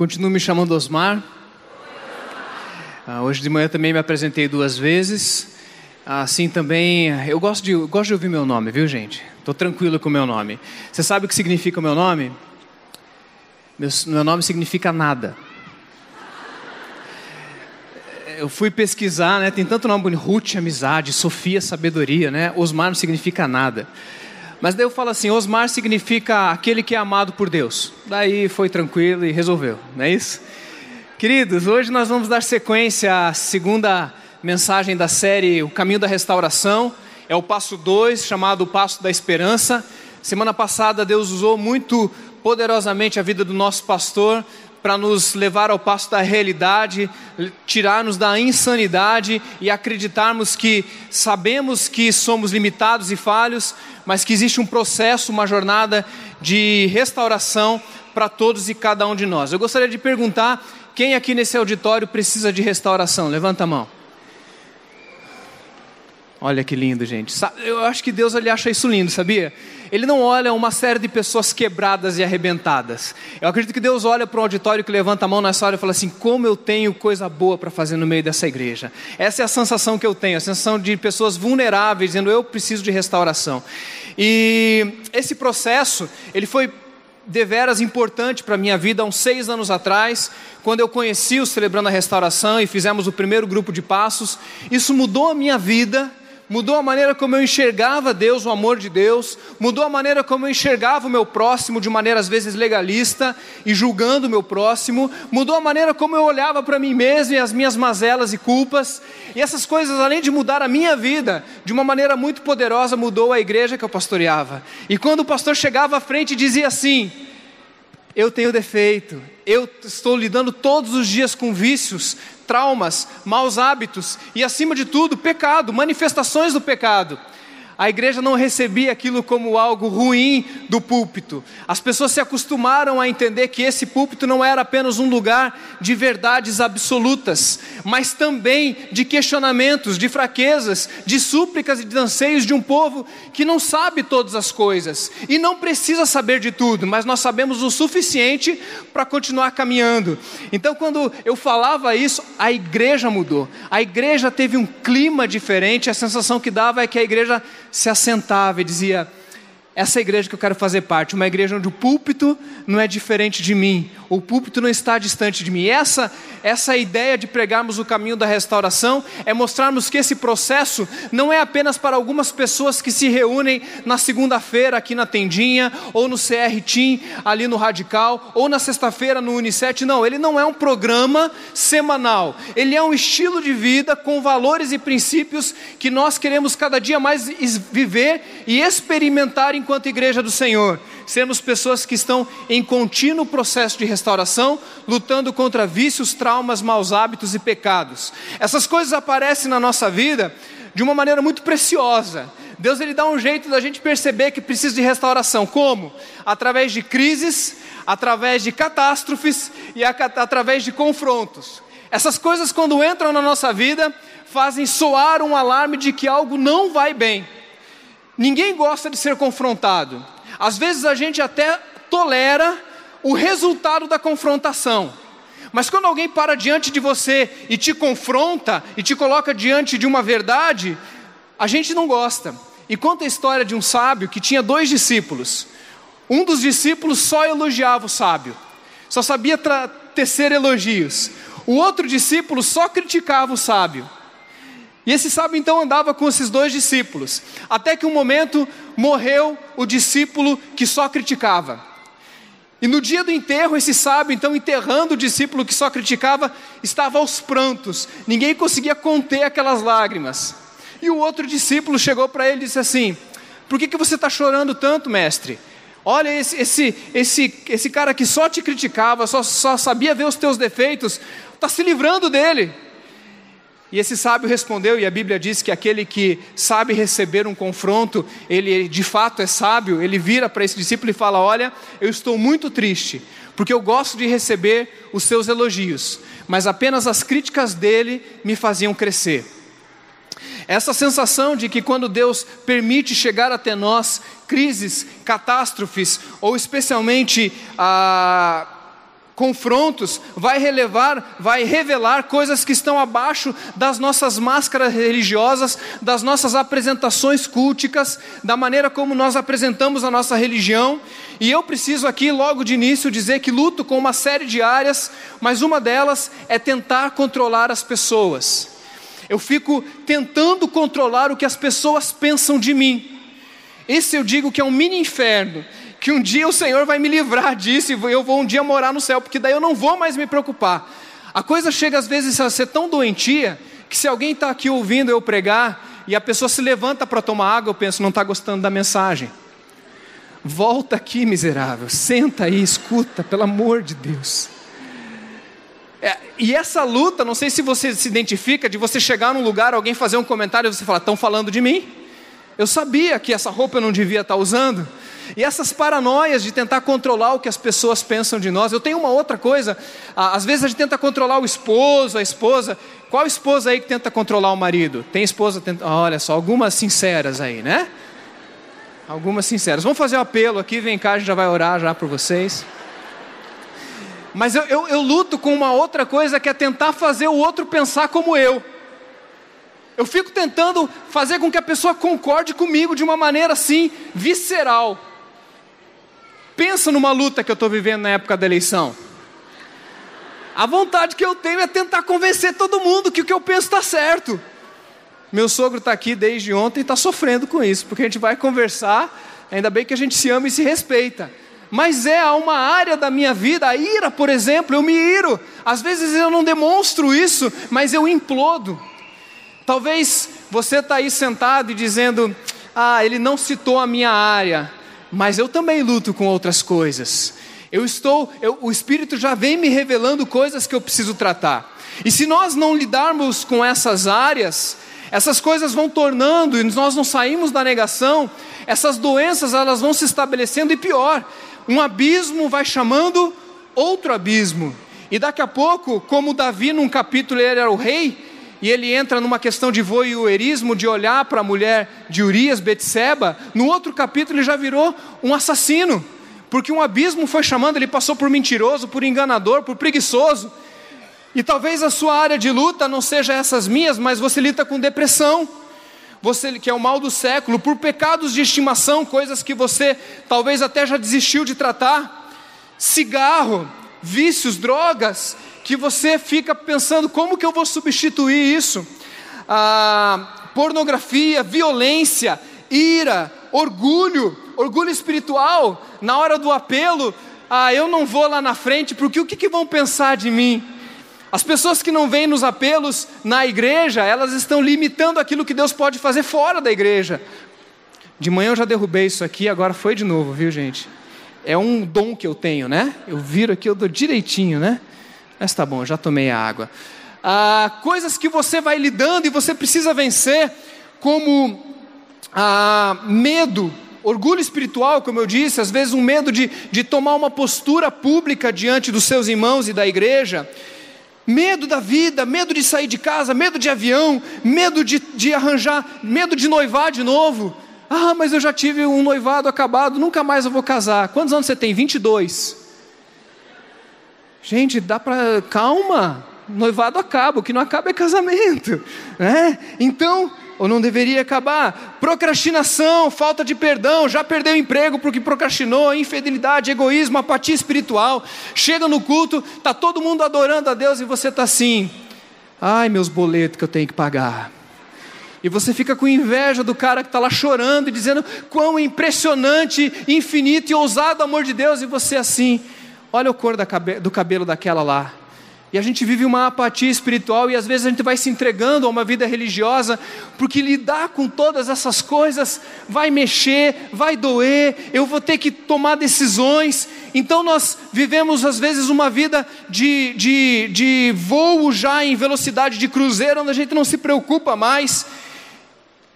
Continuo me chamando Osmar. Ah, hoje de manhã também me apresentei duas vezes. Assim também, eu gosto de, eu gosto de ouvir meu nome, viu gente? Estou tranquilo com o meu nome. Você sabe o que significa o meu nome? Meu, meu nome significa nada. Eu fui pesquisar, né? Tem tanto nome bonito: Ruth, amizade, Sofia, sabedoria, né? Osmar não significa nada. Mas daí eu falo assim: Osmar significa aquele que é amado por Deus. Daí foi tranquilo e resolveu, não é isso? Queridos, hoje nós vamos dar sequência à segunda mensagem da série O Caminho da Restauração. É o passo 2, chamado o Passo da Esperança. Semana passada Deus usou muito poderosamente a vida do nosso pastor para nos levar ao passo da realidade, tirar-nos da insanidade e acreditarmos que sabemos que somos limitados e falhos, mas que existe um processo, uma jornada de restauração para todos e cada um de nós. Eu gostaria de perguntar: quem aqui nesse auditório precisa de restauração? Levanta a mão. Olha que lindo, gente. Eu acho que Deus ele acha isso lindo, sabia? Ele não olha uma série de pessoas quebradas e arrebentadas. Eu acredito que Deus olha para um auditório que levanta a mão nessa hora e fala assim: como eu tenho coisa boa para fazer no meio dessa igreja. Essa é a sensação que eu tenho, a sensação de pessoas vulneráveis, dizendo eu preciso de restauração. E esse processo, ele foi deveras importante para a minha vida há uns seis anos atrás, quando eu conheci o Celebrando a Restauração e fizemos o primeiro grupo de passos. Isso mudou a minha vida mudou a maneira como eu enxergava Deus, o amor de Deus, mudou a maneira como eu enxergava o meu próximo de maneira às vezes legalista e julgando o meu próximo, mudou a maneira como eu olhava para mim mesmo e as minhas mazelas e culpas, e essas coisas, além de mudar a minha vida de uma maneira muito poderosa, mudou a igreja que eu pastoreava. E quando o pastor chegava à frente e dizia assim: Eu tenho defeito, eu estou lidando todos os dias com vícios, traumas, maus hábitos e, acima de tudo, pecado, manifestações do pecado a igreja não recebia aquilo como algo ruim do púlpito. As pessoas se acostumaram a entender que esse púlpito não era apenas um lugar de verdades absolutas, mas também de questionamentos, de fraquezas, de súplicas e de anseios de um povo que não sabe todas as coisas e não precisa saber de tudo, mas nós sabemos o suficiente para continuar caminhando. Então, quando eu falava isso, a igreja mudou. A igreja teve um clima diferente, a sensação que dava é que a igreja se assentava e dizia: essa igreja que eu quero fazer parte, uma igreja onde o púlpito não é diferente de mim, o púlpito não está distante de mim. Essa, essa ideia de pregarmos o caminho da restauração é mostrarmos que esse processo não é apenas para algumas pessoas que se reúnem na segunda-feira aqui na Tendinha, ou no CR Team, ali no Radical, ou na sexta-feira no Unicet. Não, ele não é um programa semanal, ele é um estilo de vida com valores e princípios que nós queremos cada dia mais viver e experimentar enquanto igreja do Senhor, sermos pessoas que estão em contínuo processo de restauração, lutando contra vícios, traumas, maus hábitos e pecados. Essas coisas aparecem na nossa vida de uma maneira muito preciosa. Deus ele dá um jeito da gente perceber que precisa de restauração. Como? Através de crises, através de catástrofes e através de confrontos. Essas coisas, quando entram na nossa vida, fazem soar um alarme de que algo não vai bem. Ninguém gosta de ser confrontado. Às vezes a gente até tolera o resultado da confrontação. Mas quando alguém para diante de você e te confronta e te coloca diante de uma verdade, a gente não gosta. E conta a história de um sábio que tinha dois discípulos. Um dos discípulos só elogiava o sábio, só sabia tecer elogios. O outro discípulo só criticava o sábio. E esse sábio então andava com esses dois discípulos, até que um momento morreu o discípulo que só criticava. E no dia do enterro, esse sábio, então enterrando o discípulo que só criticava, estava aos prantos, ninguém conseguia conter aquelas lágrimas. E o outro discípulo chegou para ele e disse assim: Por que, que você está chorando tanto, mestre? Olha, esse, esse, esse, esse cara que só te criticava, só, só sabia ver os teus defeitos, está se livrando dele. E esse sábio respondeu, e a Bíblia diz que aquele que sabe receber um confronto, ele de fato é sábio, ele vira para esse discípulo e fala: Olha, eu estou muito triste, porque eu gosto de receber os seus elogios, mas apenas as críticas dele me faziam crescer. Essa sensação de que quando Deus permite chegar até nós crises, catástrofes, ou especialmente a. Ah, confrontos, vai relevar, vai revelar coisas que estão abaixo das nossas máscaras religiosas, das nossas apresentações culticas, da maneira como nós apresentamos a nossa religião. E eu preciso aqui, logo de início, dizer que luto com uma série de áreas, mas uma delas é tentar controlar as pessoas. Eu fico tentando controlar o que as pessoas pensam de mim. Esse eu digo que é um mini inferno que um dia o Senhor vai me livrar disso e eu vou um dia morar no céu, porque daí eu não vou mais me preocupar. A coisa chega às vezes a ser tão doentia que se alguém está aqui ouvindo eu pregar e a pessoa se levanta para tomar água, eu penso, não está gostando da mensagem. Volta aqui, miserável, senta aí, escuta, pelo amor de Deus. É, e essa luta, não sei se você se identifica, de você chegar num lugar, alguém fazer um comentário e você falar, estão falando de mim? Eu sabia que essa roupa eu não devia estar tá usando, e essas paranoias de tentar controlar o que as pessoas pensam de nós. Eu tenho uma outra coisa. Às vezes a gente tenta controlar o esposo, a esposa. Qual esposa aí que tenta controlar o marido? Tem esposa, tenta... olha só, algumas sinceras aí, né? Algumas sinceras. Vamos fazer um apelo aqui, vem cá, a gente já vai orar já por vocês. Mas eu, eu, eu luto com uma outra coisa que é tentar fazer o outro pensar como eu. Eu fico tentando fazer com que a pessoa concorde comigo de uma maneira assim, visceral. Pensa numa luta que eu estou vivendo na época da eleição. A vontade que eu tenho é tentar convencer todo mundo que o que eu penso está certo. Meu sogro está aqui desde ontem e está sofrendo com isso, porque a gente vai conversar, ainda bem que a gente se ama e se respeita. Mas é uma área da minha vida, a ira, por exemplo, eu me iro. Às vezes eu não demonstro isso, mas eu implodo. Talvez você está aí sentado e dizendo: Ah, ele não citou a minha área mas eu também luto com outras coisas. Eu estou, eu, o Espírito já vem me revelando coisas que eu preciso tratar. E se nós não lidarmos com essas áreas, essas coisas vão tornando e nós não saímos da negação, essas doenças elas vão se estabelecendo e pior, um abismo vai chamando outro abismo. E daqui a pouco, como Davi num capítulo ele era o rei, e ele entra numa questão de voyeurismo, de olhar para a mulher de Urias, Betseba, no outro capítulo ele já virou um assassino, porque um abismo foi chamando, ele passou por mentiroso, por enganador, por preguiçoso. E talvez a sua área de luta não seja essas minhas, mas você lida com depressão, você que é o mal do século, por pecados de estimação, coisas que você talvez até já desistiu de tratar, cigarro, vícios, drogas, que você fica pensando como que eu vou substituir isso? Ah, pornografia, violência, ira, orgulho, orgulho espiritual, na hora do apelo, ah, eu não vou lá na frente, porque o que, que vão pensar de mim? As pessoas que não vêm nos apelos na igreja, elas estão limitando aquilo que Deus pode fazer fora da igreja. De manhã eu já derrubei isso aqui, agora foi de novo, viu gente? É um dom que eu tenho, né? Eu viro aqui, eu dou direitinho, né? Mas tá bom, já tomei a água. Ah, coisas que você vai lidando e você precisa vencer, como ah, medo, orgulho espiritual, como eu disse, às vezes um medo de, de tomar uma postura pública diante dos seus irmãos e da igreja, medo da vida, medo de sair de casa, medo de avião, medo de, de arranjar, medo de noivar de novo. Ah, mas eu já tive um noivado acabado, nunca mais eu vou casar. Quantos anos você tem? 22. Gente, dá para. Calma, noivado acaba, o que não acaba é casamento. Né? Então, ou não deveria acabar? Procrastinação, falta de perdão, já perdeu o emprego porque procrastinou, infidelidade, egoísmo, apatia espiritual. Chega no culto, está todo mundo adorando a Deus e você está assim. Ai, meus boletos que eu tenho que pagar. E você fica com inveja do cara que está lá chorando e dizendo quão impressionante, infinito e ousado o amor de Deus, e você assim. Olha a cor do cabelo daquela lá. E a gente vive uma apatia espiritual e às vezes a gente vai se entregando a uma vida religiosa, porque lidar com todas essas coisas vai mexer, vai doer, eu vou ter que tomar decisões. Então nós vivemos às vezes uma vida de, de, de voo já em velocidade de cruzeiro, onde a gente não se preocupa mais.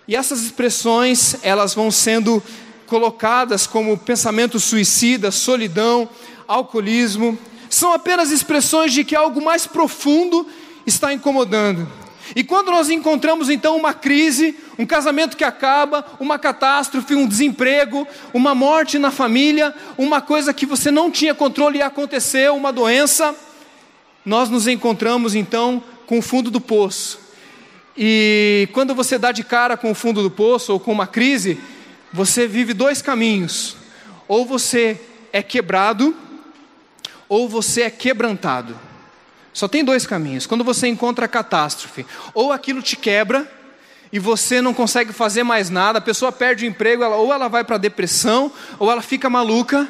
E essas expressões, elas vão sendo colocadas como pensamento suicida, solidão, alcoolismo, são apenas expressões de que algo mais profundo está incomodando. E quando nós encontramos então uma crise, um casamento que acaba, uma catástrofe, um desemprego, uma morte na família, uma coisa que você não tinha controle e aconteceu, uma doença, nós nos encontramos então com o fundo do poço. E quando você dá de cara com o fundo do poço ou com uma crise, você vive dois caminhos: ou você é quebrado, ou você é quebrantado. Só tem dois caminhos. Quando você encontra a catástrofe, ou aquilo te quebra e você não consegue fazer mais nada, a pessoa perde o emprego, ela, ou ela vai para a depressão, ou ela fica maluca,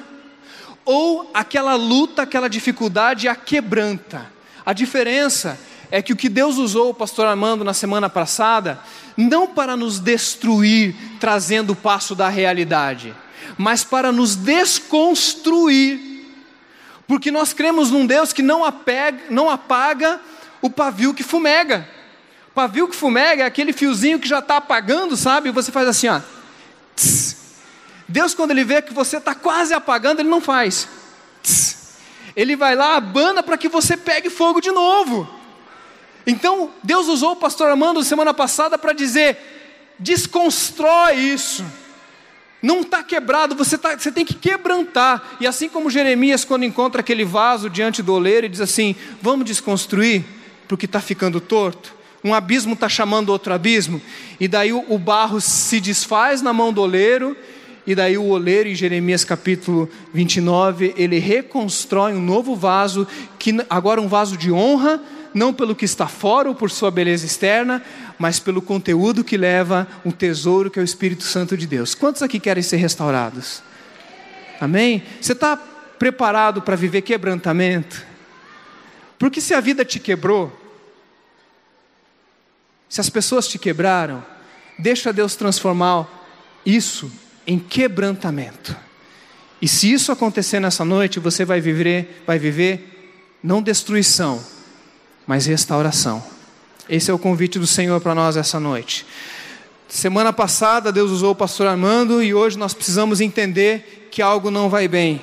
ou aquela luta, aquela dificuldade a quebranta. A diferença é que o que Deus usou o pastor Armando na semana passada, não para nos destruir, trazendo o passo da realidade, mas para nos desconstruir porque nós cremos num Deus que não, apega, não apaga o pavio que fumega. O pavio que fumega é aquele fiozinho que já está apagando, sabe? E você faz assim, ó. Tss. Deus, quando Ele vê que você está quase apagando, Ele não faz. Tss. Ele vai lá, abana para que você pegue fogo de novo. Então, Deus usou o pastor Armando semana passada para dizer: desconstrói isso não está quebrado, você, tá, você tem que quebrantar. E assim como Jeremias, quando encontra aquele vaso diante do oleiro, e diz assim: Vamos desconstruir, porque está ficando torto. Um abismo está chamando outro abismo, e daí o, o barro se desfaz na mão do oleiro, e daí o oleiro, em Jeremias capítulo 29, ele reconstrói um novo vaso, que agora um vaso de honra, não pelo que está fora ou por sua beleza externa, mas pelo conteúdo que leva um tesouro que é o Espírito Santo de Deus. Quantos aqui querem ser restaurados? Amém? Você está preparado para viver quebrantamento? Porque se a vida te quebrou, se as pessoas te quebraram, deixa Deus transformar isso em quebrantamento. E se isso acontecer nessa noite, você vai viver, vai viver não destruição, mas restauração. Esse é o convite do Senhor para nós essa noite. Semana passada Deus usou o pastor Armando e hoje nós precisamos entender que algo não vai bem.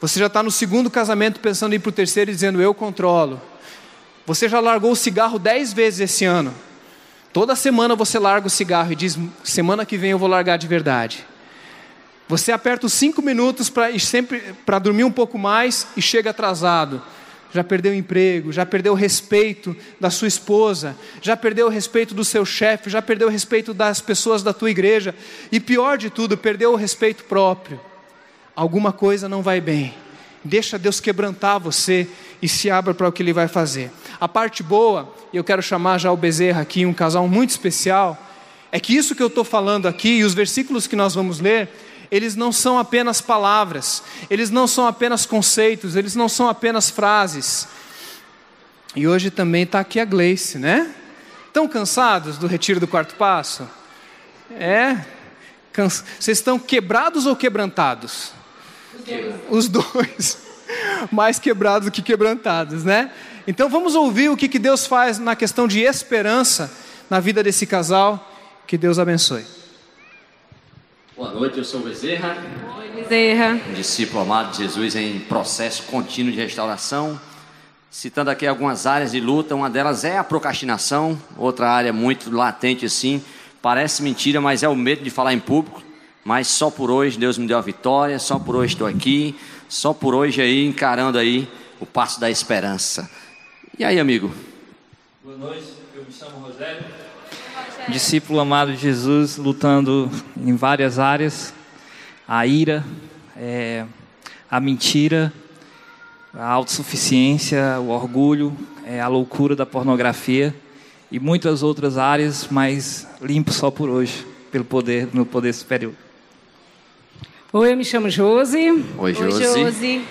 Você já está no segundo casamento pensando em ir para o terceiro e dizendo eu controlo. Você já largou o cigarro dez vezes esse ano. Toda semana você larga o cigarro e diz semana que vem eu vou largar de verdade. Você aperta os cinco minutos para sempre para dormir um pouco mais e chega atrasado já perdeu o emprego, já perdeu o respeito da sua esposa, já perdeu o respeito do seu chefe, já perdeu o respeito das pessoas da tua igreja e pior de tudo, perdeu o respeito próprio. Alguma coisa não vai bem. Deixa Deus quebrantar você e se abra para o que Ele vai fazer. A parte boa, e eu quero chamar já o Bezerra aqui, um casal muito especial, é que isso que eu estou falando aqui e os versículos que nós vamos ler eles não são apenas palavras, eles não são apenas conceitos, eles não são apenas frases. E hoje também está aqui a Gleice, né? Estão cansados do retiro do quarto passo? É? Cansa... Vocês estão quebrados ou quebrantados? Os dois. Mais quebrados do que quebrantados, né? Então vamos ouvir o que, que Deus faz na questão de esperança na vida desse casal. Que Deus abençoe. Boa noite, eu sou o Bezerra. Oi, Bezerra. Um discípulo amado de Jesus em processo contínuo de restauração. Citando aqui algumas áreas de luta, uma delas é a procrastinação, outra área muito latente assim. Parece mentira, mas é o medo de falar em público. Mas só por hoje Deus me deu a vitória, só por hoje estou aqui, só por hoje aí encarando aí o passo da esperança. E aí, amigo? Boa noite, eu me chamo Rogério discípulo amado de Jesus, lutando em várias áreas: a ira, é, a mentira, a autossuficiência, o orgulho, é, a loucura da pornografia e muitas outras áreas, mas limpo só por hoje, pelo poder, no poder superior. Oi, eu me chamo Josi. Oi, Josi. Oi, Josi.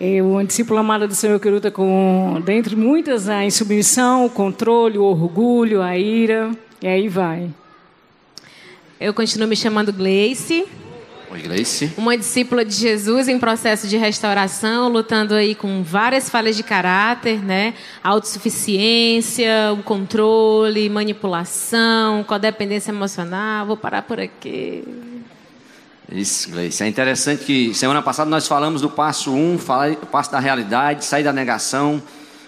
Eu, discípulo amado do Senhor que luta com, dentre muitas, a insubmissão, o controle, o orgulho, a ira. E aí vai. Eu continuo me chamando Gleice. Oi, Gleice. Uma discípula de Jesus em processo de restauração, lutando aí com várias falhas de caráter, né? Autossuficiência, o controle, manipulação, codependência emocional. Vou parar por aqui. Isso, Gleice. É interessante que semana passada nós falamos do passo 1, um, o passo da realidade, sair da negação.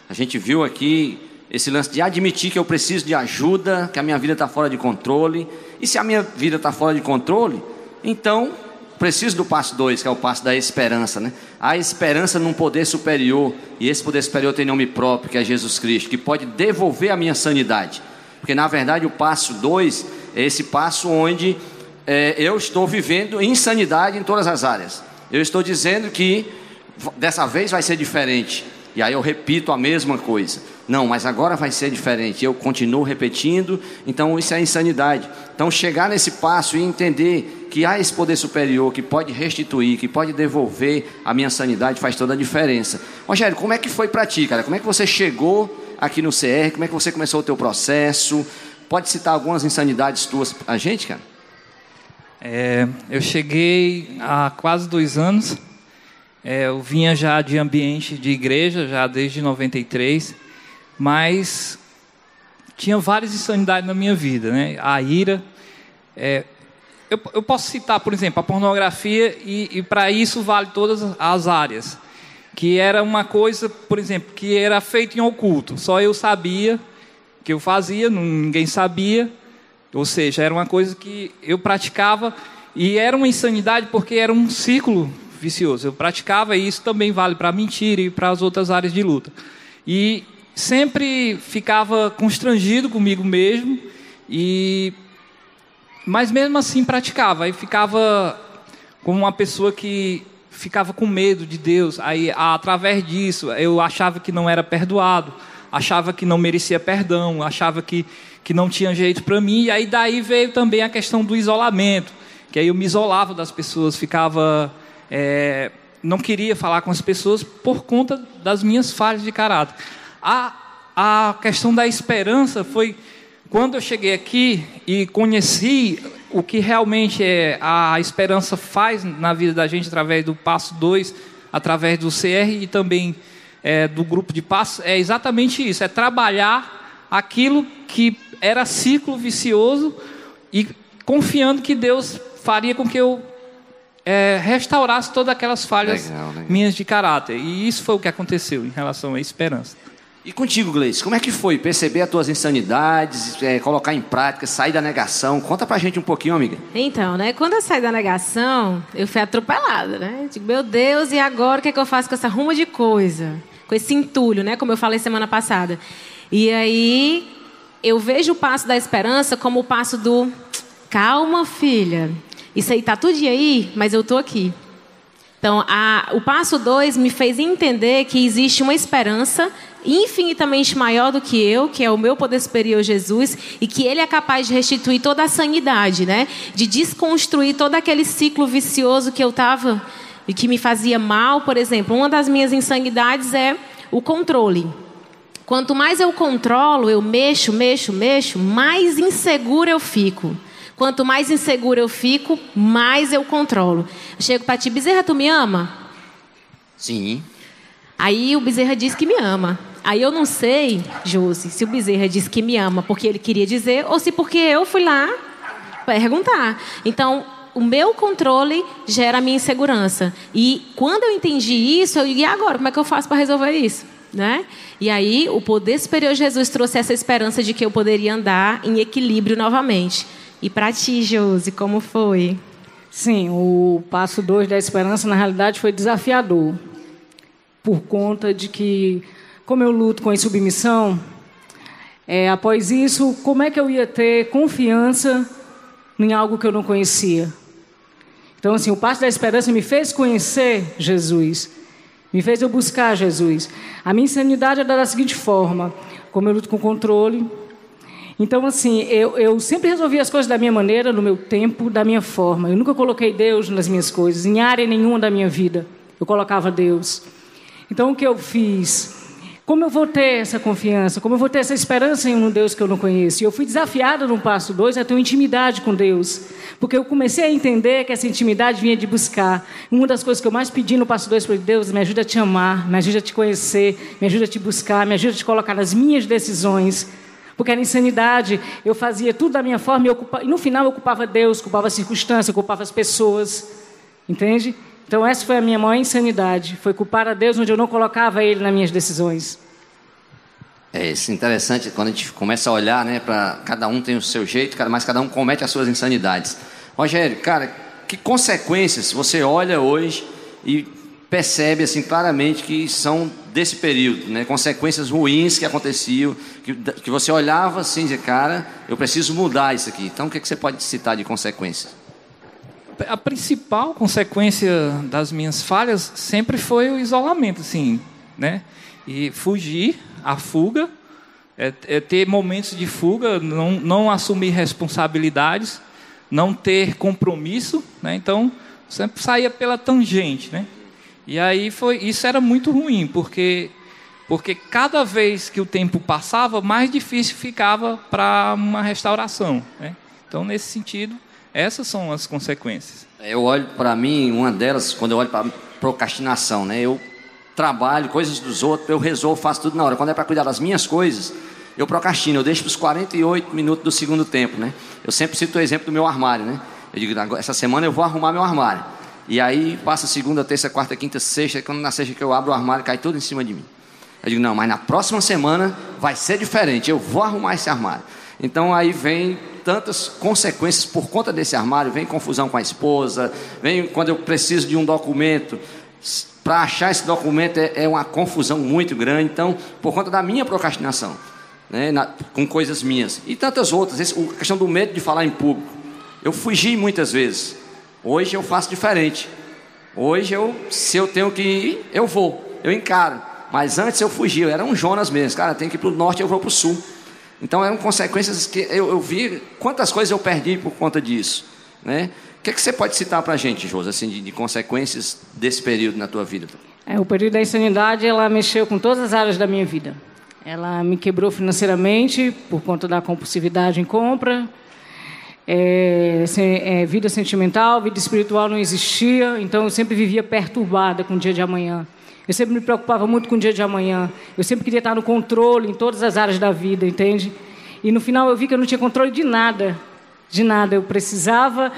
A gente viu aqui esse lance de admitir que eu preciso de ajuda, que a minha vida está fora de controle. E se a minha vida está fora de controle, então preciso do passo 2, que é o passo da esperança. Né? A esperança num poder superior, e esse poder superior tem nome próprio, que é Jesus Cristo, que pode devolver a minha sanidade. Porque na verdade o passo 2 é esse passo onde é, eu estou vivendo insanidade em todas as áreas. Eu estou dizendo que dessa vez vai ser diferente. E aí eu repito a mesma coisa. Não, mas agora vai ser diferente. Eu continuo repetindo, então isso é insanidade. Então chegar nesse passo e entender que há esse poder superior que pode restituir, que pode devolver a minha sanidade faz toda a diferença. Rogério, como é que foi para ti, cara? Como é que você chegou aqui no CR? Como é que você começou o teu processo? Pode citar algumas insanidades tuas a gente, cara? É, eu cheguei há quase dois anos. É, eu vinha já de ambiente de igreja, já desde 93, mas tinha várias insanidades na minha vida, né? A ira. É, eu, eu, posso citar, por exemplo, a pornografia, e, e para isso vale todas as áreas. Que era uma coisa, por exemplo, que era feito em oculto. Só eu sabia que eu fazia, ninguém sabia. Ou seja, era uma coisa que eu praticava e era uma insanidade porque era um ciclo vicioso. Eu praticava e isso também vale para mentira e para as outras áreas de luta. E sempre ficava constrangido comigo mesmo e mas mesmo assim praticava e ficava como uma pessoa que ficava com medo de Deus. Aí através disso eu achava que não era perdoado, achava que não merecia perdão, achava que que não tinha jeito para mim. E aí daí veio também a questão do isolamento, que aí eu me isolava das pessoas, ficava é, não queria falar com as pessoas por conta das minhas falhas de caráter. A, a questão da esperança foi quando eu cheguei aqui e conheci o que realmente é a esperança faz na vida da gente através do passo 2, através do CR e também é, do grupo de passos, é exatamente isso: é trabalhar aquilo que era ciclo vicioso e confiando que Deus faria com que eu é, restaurasse todas aquelas falhas legal, legal. minhas de caráter. E isso foi o que aconteceu em relação à esperança. E contigo, Gleice, como é que foi perceber as tuas insanidades, é, colocar em prática, sair da negação? Conta pra gente um pouquinho, amiga. Então, né, quando eu saí da negação, eu fui atropelada, né? Digo, meu Deus, e agora o que, é que eu faço com essa ruma de coisa? Com esse entulho, né? Como eu falei semana passada. E aí, eu vejo o passo da esperança como o passo do calma, filha. Isso aí tá tudo aí, mas eu tô aqui. Então, a, o passo 2 me fez entender que existe uma esperança infinitamente maior do que eu, que é o meu poder superior Jesus, e que ele é capaz de restituir toda a sanidade, né? De desconstruir todo aquele ciclo vicioso que eu estava e que me fazia mal, por exemplo. Uma das minhas insanidades é o controle. Quanto mais eu controlo, eu mexo, mexo, mexo, mais insegura eu fico. Quanto mais insegura eu fico, mais eu controlo. Chego para ti, Bezerra, tu me ama? Sim. Aí o Bezerra diz que me ama. Aí eu não sei, Josi, se o Bezerra diz que me ama porque ele queria dizer ou se porque eu fui lá perguntar. Então, o meu controle gera a minha insegurança. E quando eu entendi isso, eu digo, e agora? Como é que eu faço para resolver isso? Né? E aí, o poder superior de Jesus trouxe essa esperança de que eu poderia andar em equilíbrio novamente. E para ti, Josi, como foi? Sim, o passo 2 da esperança, na realidade, foi desafiador. Por conta de que, como eu luto com a insubmissão, é, após isso, como é que eu ia ter confiança em algo que eu não conhecia? Então, assim, o passo da esperança me fez conhecer Jesus. Me fez eu buscar Jesus. A minha insanidade é da seguinte forma: como eu luto com controle. Então, assim, eu, eu sempre resolvi as coisas da minha maneira, no meu tempo, da minha forma. Eu nunca coloquei Deus nas minhas coisas, em área nenhuma da minha vida. Eu colocava Deus. Então, o que eu fiz? Como eu vou ter essa confiança? Como eu vou ter essa esperança em um Deus que eu não conheço? E eu fui desafiada no passo 2 a ter uma intimidade com Deus. Porque eu comecei a entender que essa intimidade vinha de buscar. Uma das coisas que eu mais pedi no passo 2 foi: Deus, me ajuda a te amar, me ajuda a te conhecer, me ajuda a te buscar, me ajuda a te colocar nas minhas decisões. Porque era insanidade, eu fazia tudo da minha forma e, ocupava, e no final eu ocupava Deus, ocupava a circunstância, ocupava as pessoas. Entende? Então essa foi a minha maior insanidade, foi culpar a Deus onde eu não colocava Ele nas minhas decisões. É isso, interessante quando a gente começa a olhar, né, para cada um tem o seu jeito, mas cada um comete as suas insanidades. Rogério, cara, que consequências você olha hoje e percebe assim claramente que são desse período, né? consequências ruins que aconteciam, que, que você olhava assim e dizia, cara, eu preciso mudar isso aqui. Então, o que, é que você pode citar de consequências? A principal consequência das minhas falhas sempre foi o isolamento, assim, né? E fugir, a fuga, é, é ter momentos de fuga, não, não assumir responsabilidades, não ter compromisso, né? Então, sempre saía pela tangente, né? E aí foi, isso era muito ruim, porque porque cada vez que o tempo passava, mais difícil ficava para uma restauração. Né? Então, nesse sentido, essas são as consequências. Eu olho para mim, uma delas, quando eu olho para procrastinação, né? Eu trabalho, coisas dos outros, eu resolvo, faço tudo na hora. Quando é para cuidar das minhas coisas, eu procrastino, eu deixo para os 48 minutos do segundo tempo, né? Eu sempre cito o exemplo do meu armário, né? Eu digo, essa semana eu vou arrumar meu armário. E aí passa segunda, terça, quarta, quinta, sexta, quando na sexta que eu abro o armário, cai tudo em cima de mim. Eu digo, não, mas na próxima semana vai ser diferente, eu vou arrumar esse armário. Então aí vem tantas consequências por conta desse armário, vem confusão com a esposa, vem quando eu preciso de um documento, para achar esse documento é, é, uma confusão muito grande, então, por conta da minha procrastinação, né, na, com coisas minhas, e tantas outras, esse, a questão do medo de falar em público, eu fugi muitas vezes, Hoje eu faço diferente. Hoje eu, se eu tenho que ir, eu vou, eu encaro. Mas antes eu fugia, eu era um Jonas mesmo. Cara, tem que ir para o norte, eu vou para o sul. Então eram consequências que eu, eu, vi quantas coisas eu perdi por conta disso. Né? O que, é que você pode citar para a gente, Josi, assim, de, de, consequências desse período na tua vida? É, o período da insanidade, ela mexeu com todas as áreas da minha vida. Ela me quebrou financeiramente por conta da compulsividade em compra, é, é, vida sentimental, vida espiritual não existia, então eu sempre vivia perturbada com o dia de amanhã. Eu sempre me preocupava muito com o dia de amanhã. Eu sempre queria estar no controle em todas as áreas da vida, entende? E no final eu vi que eu não tinha controle de nada, de nada. Eu precisava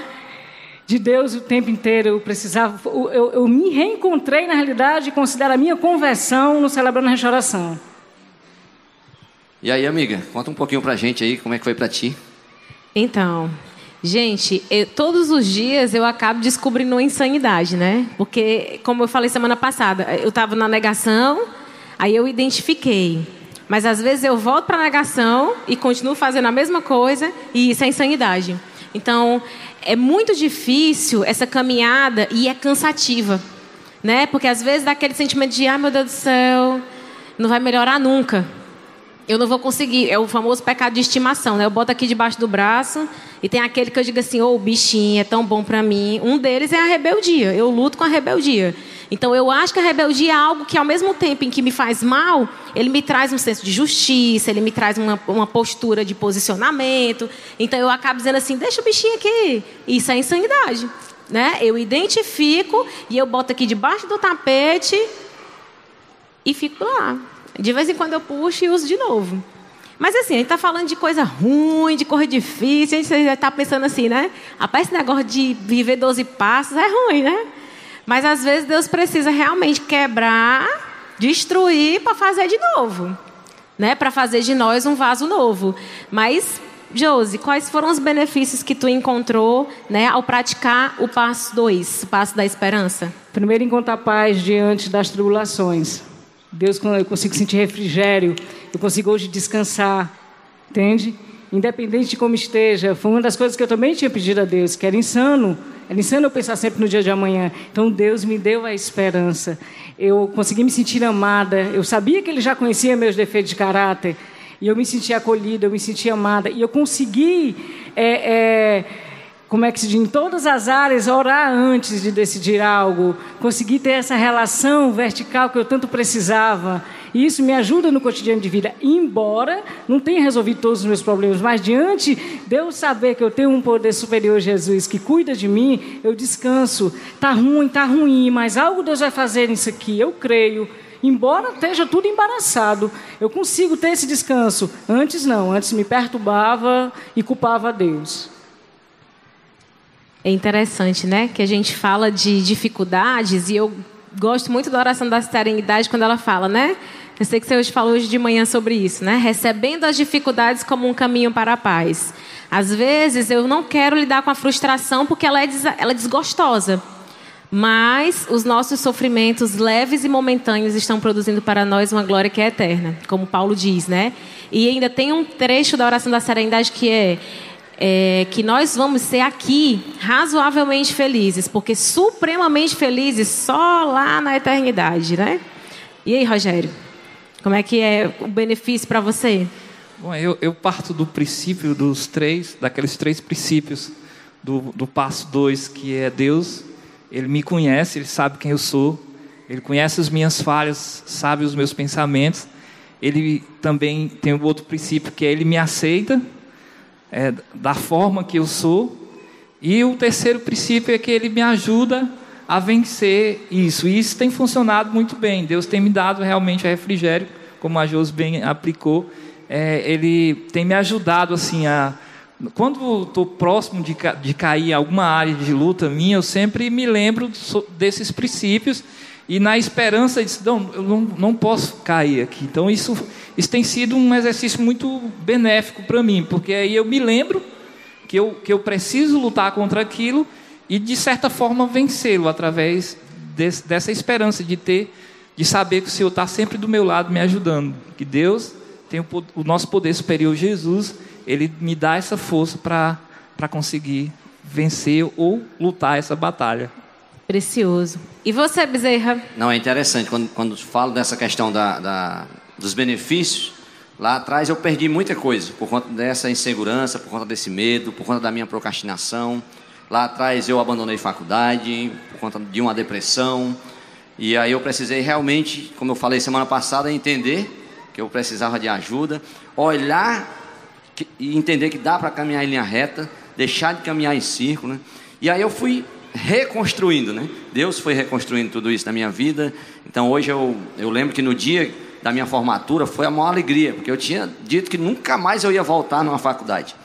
de Deus o tempo inteiro. Eu precisava, eu, eu me reencontrei na realidade e considero a minha conversão no celebrando a restauração. E aí, amiga, conta um pouquinho pra gente aí como é que foi pra ti. Então, gente, eu, todos os dias eu acabo descobrindo uma insanidade, né? Porque, como eu falei semana passada, eu estava na negação, aí eu identifiquei. Mas às vezes eu volto para a negação e continuo fazendo a mesma coisa e isso é insanidade. Então, é muito difícil essa caminhada e é cansativa, né? Porque às vezes dá aquele sentimento de, ah, meu Deus do céu, não vai melhorar nunca eu não vou conseguir. É o famoso pecado de estimação, né? Eu boto aqui debaixo do braço e tem aquele que eu digo assim, ô, oh, bichinho, é tão bom para mim. Um deles é a rebeldia. Eu luto com a rebeldia. Então eu acho que a rebeldia é algo que, ao mesmo tempo em que me faz mal, ele me traz um senso de justiça, ele me traz uma, uma postura de posicionamento. Então eu acabo dizendo assim, deixa o bichinho aqui. Isso é insanidade. Né? Eu identifico e eu boto aqui debaixo do tapete e fico lá. De vez em quando eu puxo e uso de novo. Mas assim, a gente está falando de coisa ruim, de coisa difícil, a gente está pensando assim, né? Rapaz, esse negócio de viver 12 passos é ruim, né? Mas às vezes Deus precisa realmente quebrar, destruir para fazer de novo. Né? Para fazer de nós um vaso novo. Mas, Josi, quais foram os benefícios que tu encontrou né, ao praticar o passo 2, o passo da esperança? Primeiro, encontrar paz diante das tribulações. Deus, eu consigo sentir refrigério, eu consigo hoje descansar, entende? Independente de como esteja, foi uma das coisas que eu também tinha pedido a Deus, que era insano, era insano eu pensar sempre no dia de amanhã. Então Deus me deu a esperança. Eu consegui me sentir amada. Eu sabia que Ele já conhecia meus defeitos de caráter. E eu me sentia acolhida, eu me sentia amada. E eu consegui é, é, como é que se diz, em todas as áreas, orar antes de decidir algo, conseguir ter essa relação vertical que eu tanto precisava. E isso me ajuda no cotidiano de vida, embora não tenha resolvido todos os meus problemas, mas diante de eu saber que eu tenho um poder superior, Jesus, que cuida de mim, eu descanso. Tá ruim, tá ruim, mas algo Deus vai fazer nisso aqui, eu creio. Embora esteja tudo embaraçado, eu consigo ter esse descanso. Antes não, antes me perturbava e culpava a Deus. É interessante, né? Que a gente fala de dificuldades e eu gosto muito da oração da serenidade quando ela fala, né? Eu sei que você hoje falou hoje de manhã sobre isso, né? Recebendo as dificuldades como um caminho para a paz. Às vezes eu não quero lidar com a frustração porque ela é, ela é desgostosa. Mas os nossos sofrimentos leves e momentâneos estão produzindo para nós uma glória que é eterna, como Paulo diz, né? E ainda tem um trecho da oração da serenidade que é, é que nós vamos ser aqui razoavelmente felizes, porque supremamente felizes só lá na eternidade, né? E aí, Rogério? Como é que é o benefício para você? Bom, eu, eu, parto do princípio dos três, daqueles três princípios do, do passo dois, que é Deus, ele me conhece, Ele sabe quem eu sou, Ele conhece as minhas falhas, sabe os meus pensamentos. Ele também tem um outro princípio que é Ele me aceita é, da forma que eu sou. E o terceiro princípio é que Ele me ajuda a vencer isso. E isso tem funcionado muito bem. Deus tem me dado realmente refrigério, como a Jos bem aplicou. É, ele tem me ajudado assim a quando estou próximo de, de cair em alguma área de luta minha, eu sempre me lembro desses princípios e na esperança de não, eu não, não posso cair aqui. Então isso, isso tem sido um exercício muito benéfico para mim, porque aí eu me lembro que eu, que eu preciso lutar contra aquilo e de certa forma vencê-lo através dessa esperança de ter, de saber que o Senhor está sempre do meu lado me ajudando, que Deus tem o, o nosso poder superior, Jesus ele me dá essa força para conseguir vencer ou lutar essa batalha. Precioso. E você, Bezerra? Não, é interessante. Quando, quando falo dessa questão da, da, dos benefícios, lá atrás eu perdi muita coisa por conta dessa insegurança, por conta desse medo, por conta da minha procrastinação. Lá atrás eu abandonei faculdade por conta de uma depressão. E aí eu precisei realmente, como eu falei semana passada, entender que eu precisava de ajuda, olhar e entender que dá para caminhar em linha reta, deixar de caminhar em círculo. Né? E aí eu fui reconstruindo, né? Deus foi reconstruindo tudo isso na minha vida. Então hoje eu, eu lembro que no dia da minha formatura foi a maior alegria, porque eu tinha dito que nunca mais eu ia voltar numa faculdade.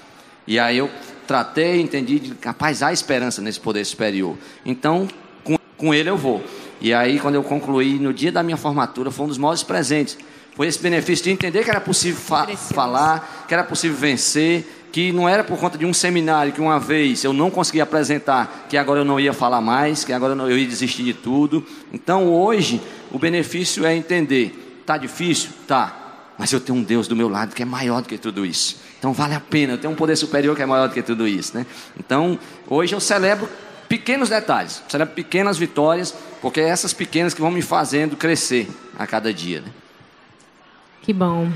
E aí eu tratei, entendi, de, capaz há esperança nesse poder superior. Então, com, com ele eu vou. E aí, quando eu concluí, no dia da minha formatura, foi um dos maiores presentes foi esse benefício de entender que era possível fa falar, que era possível vencer, que não era por conta de um seminário que uma vez eu não consegui apresentar, que agora eu não ia falar mais, que agora eu ia desistir de tudo. Então hoje o benefício é entender, tá difícil, tá, mas eu tenho um Deus do meu lado que é maior do que tudo isso. Então vale a pena, eu tenho um poder superior que é maior do que tudo isso, né? Então hoje eu celebro pequenos detalhes, celebro pequenas vitórias, porque é essas pequenas que vão me fazendo crescer a cada dia, né? Que bom.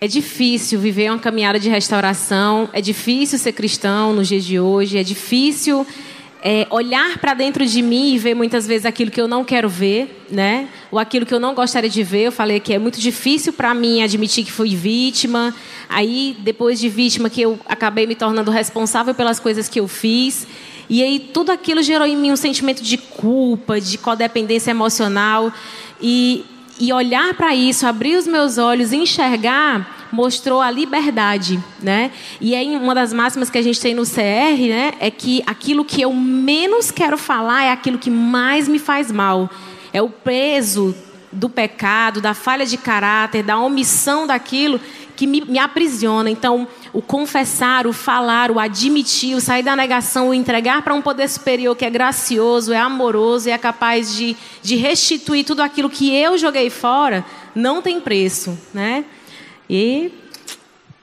É difícil viver uma caminhada de restauração, é difícil ser cristão nos dias de hoje, é difícil é, olhar para dentro de mim e ver muitas vezes aquilo que eu não quero ver, né? Ou aquilo que eu não gostaria de ver. Eu falei que é muito difícil para mim admitir que fui vítima. Aí, depois de vítima, que eu acabei me tornando responsável pelas coisas que eu fiz. E aí, tudo aquilo gerou em mim um sentimento de culpa, de codependência emocional. E e olhar para isso, abrir os meus olhos, enxergar, mostrou a liberdade, né? E aí uma das máximas que a gente tem no CR, né, é que aquilo que eu menos quero falar é aquilo que mais me faz mal. É o peso do pecado, da falha de caráter, da omissão daquilo que me, me aprisiona. Então, o confessar, o falar, o admitir, o sair da negação, o entregar para um poder superior que é gracioso, é amoroso e é capaz de, de restituir tudo aquilo que eu joguei fora, não tem preço, né? E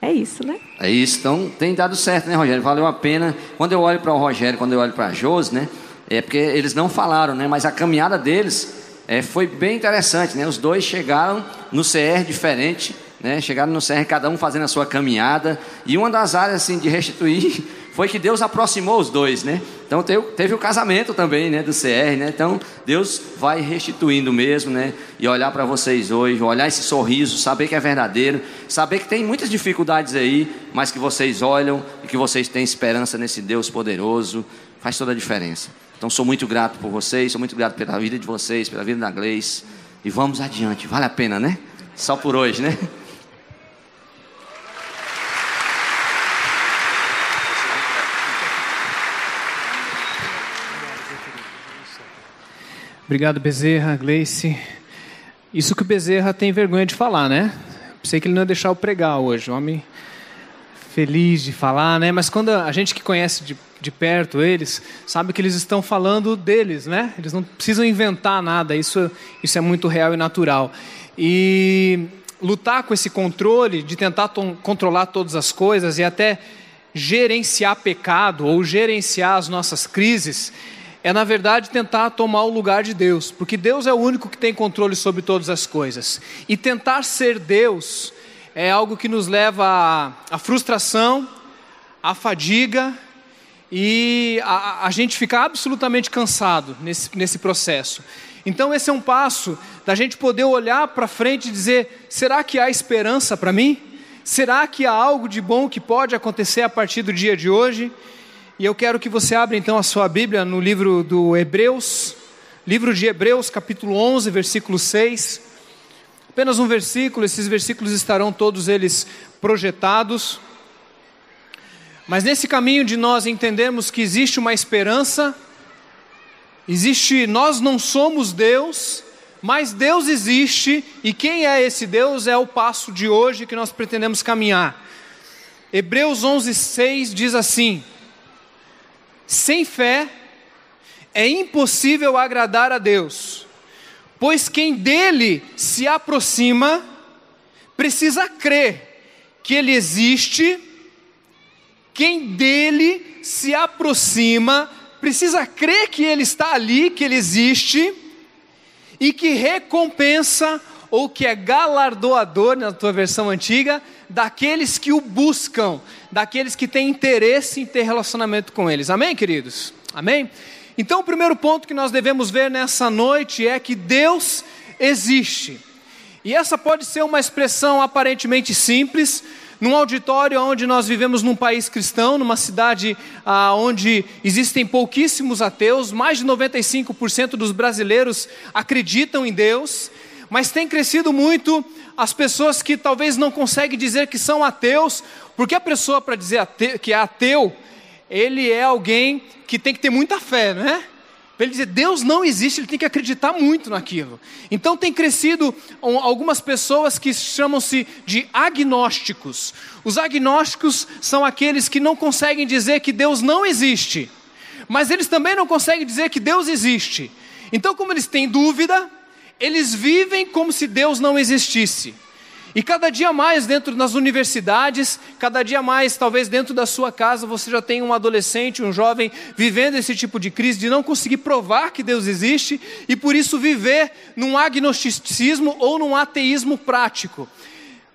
é isso, né? É isso. Então, tem dado certo, né, Rogério? Valeu a pena. Quando eu olho para o Rogério, quando eu olho para a Josi, né? É porque eles não falaram, né? Mas a caminhada deles é, foi bem interessante, né? Os dois chegaram no CR diferente, né? Chegaram no CR, cada um fazendo a sua caminhada. E uma das áreas assim, de restituir foi que Deus aproximou os dois, né? Então teve, o casamento também, né, do CR, né? Então Deus vai restituindo mesmo, né? E olhar para vocês hoje, olhar esse sorriso, saber que é verdadeiro, saber que tem muitas dificuldades aí, mas que vocês olham e que vocês têm esperança nesse Deus poderoso, faz toda a diferença. Então sou muito grato por vocês, sou muito grato pela vida de vocês, pela vida da Gleice. E vamos adiante, vale a pena, né? Só por hoje, né? Obrigado, Bezerra, Gleice. Isso que o Bezerra tem vergonha de falar, né? Pensei que ele não ia deixar eu pregar hoje. Homem feliz de falar, né? Mas quando a gente que conhece de, de perto eles, sabe que eles estão falando deles, né? Eles não precisam inventar nada. Isso, isso é muito real e natural. E lutar com esse controle, de tentar controlar todas as coisas e até gerenciar pecado ou gerenciar as nossas crises, é na verdade tentar tomar o lugar de Deus, porque Deus é o único que tem controle sobre todas as coisas. E tentar ser Deus é algo que nos leva à, frustração, à fadiga e a, a gente ficar absolutamente cansado nesse, nesse processo. Então, esse é um passo da gente poder olhar para frente e dizer: será que há esperança para mim? Será que há algo de bom que pode acontecer a partir do dia de hoje? E eu quero que você abra então a sua Bíblia no livro do Hebreus, livro de Hebreus, capítulo 11, versículo 6. Apenas um versículo, esses versículos estarão todos eles projetados. Mas nesse caminho de nós entendermos que existe uma esperança, existe, nós não somos Deus, mas Deus existe, e quem é esse Deus é o passo de hoje que nós pretendemos caminhar. Hebreus 11:6 diz assim: sem fé é impossível agradar a Deus, pois quem dele se aproxima precisa crer que ele existe, quem dele se aproxima precisa crer que ele está ali, que ele existe, e que recompensa ou que é galardoador, na tua versão antiga, daqueles que o buscam, daqueles que têm interesse em ter relacionamento com eles. Amém, queridos? Amém? Então, o primeiro ponto que nós devemos ver nessa noite é que Deus existe. E essa pode ser uma expressão aparentemente simples, num auditório onde nós vivemos num país cristão, numa cidade ah, onde existem pouquíssimos ateus, mais de 95% dos brasileiros acreditam em Deus, mas tem crescido muito as pessoas que talvez não conseguem dizer que são ateus, porque a pessoa para dizer ateu, que é ateu, ele é alguém que tem que ter muita fé, não é? Para ele dizer Deus não existe, ele tem que acreditar muito naquilo. Então tem crescido algumas pessoas que chamam-se de agnósticos. Os agnósticos são aqueles que não conseguem dizer que Deus não existe, mas eles também não conseguem dizer que Deus existe. Então, como eles têm dúvida, eles vivem como se Deus não existisse. E cada dia mais dentro das universidades, cada dia mais, talvez dentro da sua casa, você já tem um adolescente, um jovem vivendo esse tipo de crise de não conseguir provar que Deus existe e por isso viver num agnosticismo ou num ateísmo prático.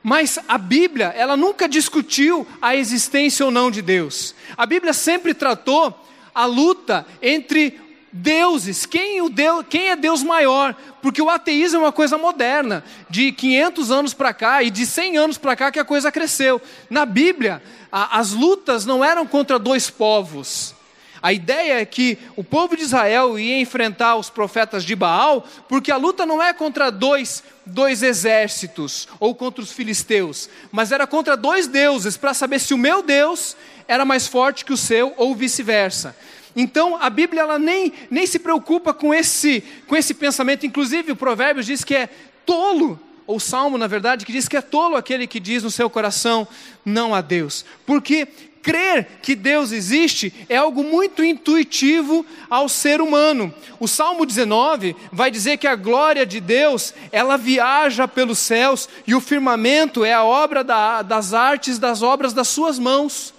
Mas a Bíblia, ela nunca discutiu a existência ou não de Deus. A Bíblia sempre tratou a luta entre deuses, quem, o Deus, quem é Deus maior? Porque o ateísmo é uma coisa moderna, de 500 anos para cá e de 100 anos para cá que a coisa cresceu. Na Bíblia, a, as lutas não eram contra dois povos. A ideia é que o povo de Israel ia enfrentar os profetas de Baal, porque a luta não é contra dois, dois exércitos ou contra os filisteus, mas era contra dois deuses, para saber se o meu Deus era mais forte que o seu ou vice-versa. Então a Bíblia ela nem, nem se preocupa com esse, com esse pensamento. Inclusive o Provérbios diz que é tolo, ou Salmo, na verdade, que diz que é tolo aquele que diz no seu coração não a Deus. Porque crer que Deus existe é algo muito intuitivo ao ser humano. O Salmo 19 vai dizer que a glória de Deus, ela viaja pelos céus e o firmamento é a obra da, das artes, das obras das suas mãos.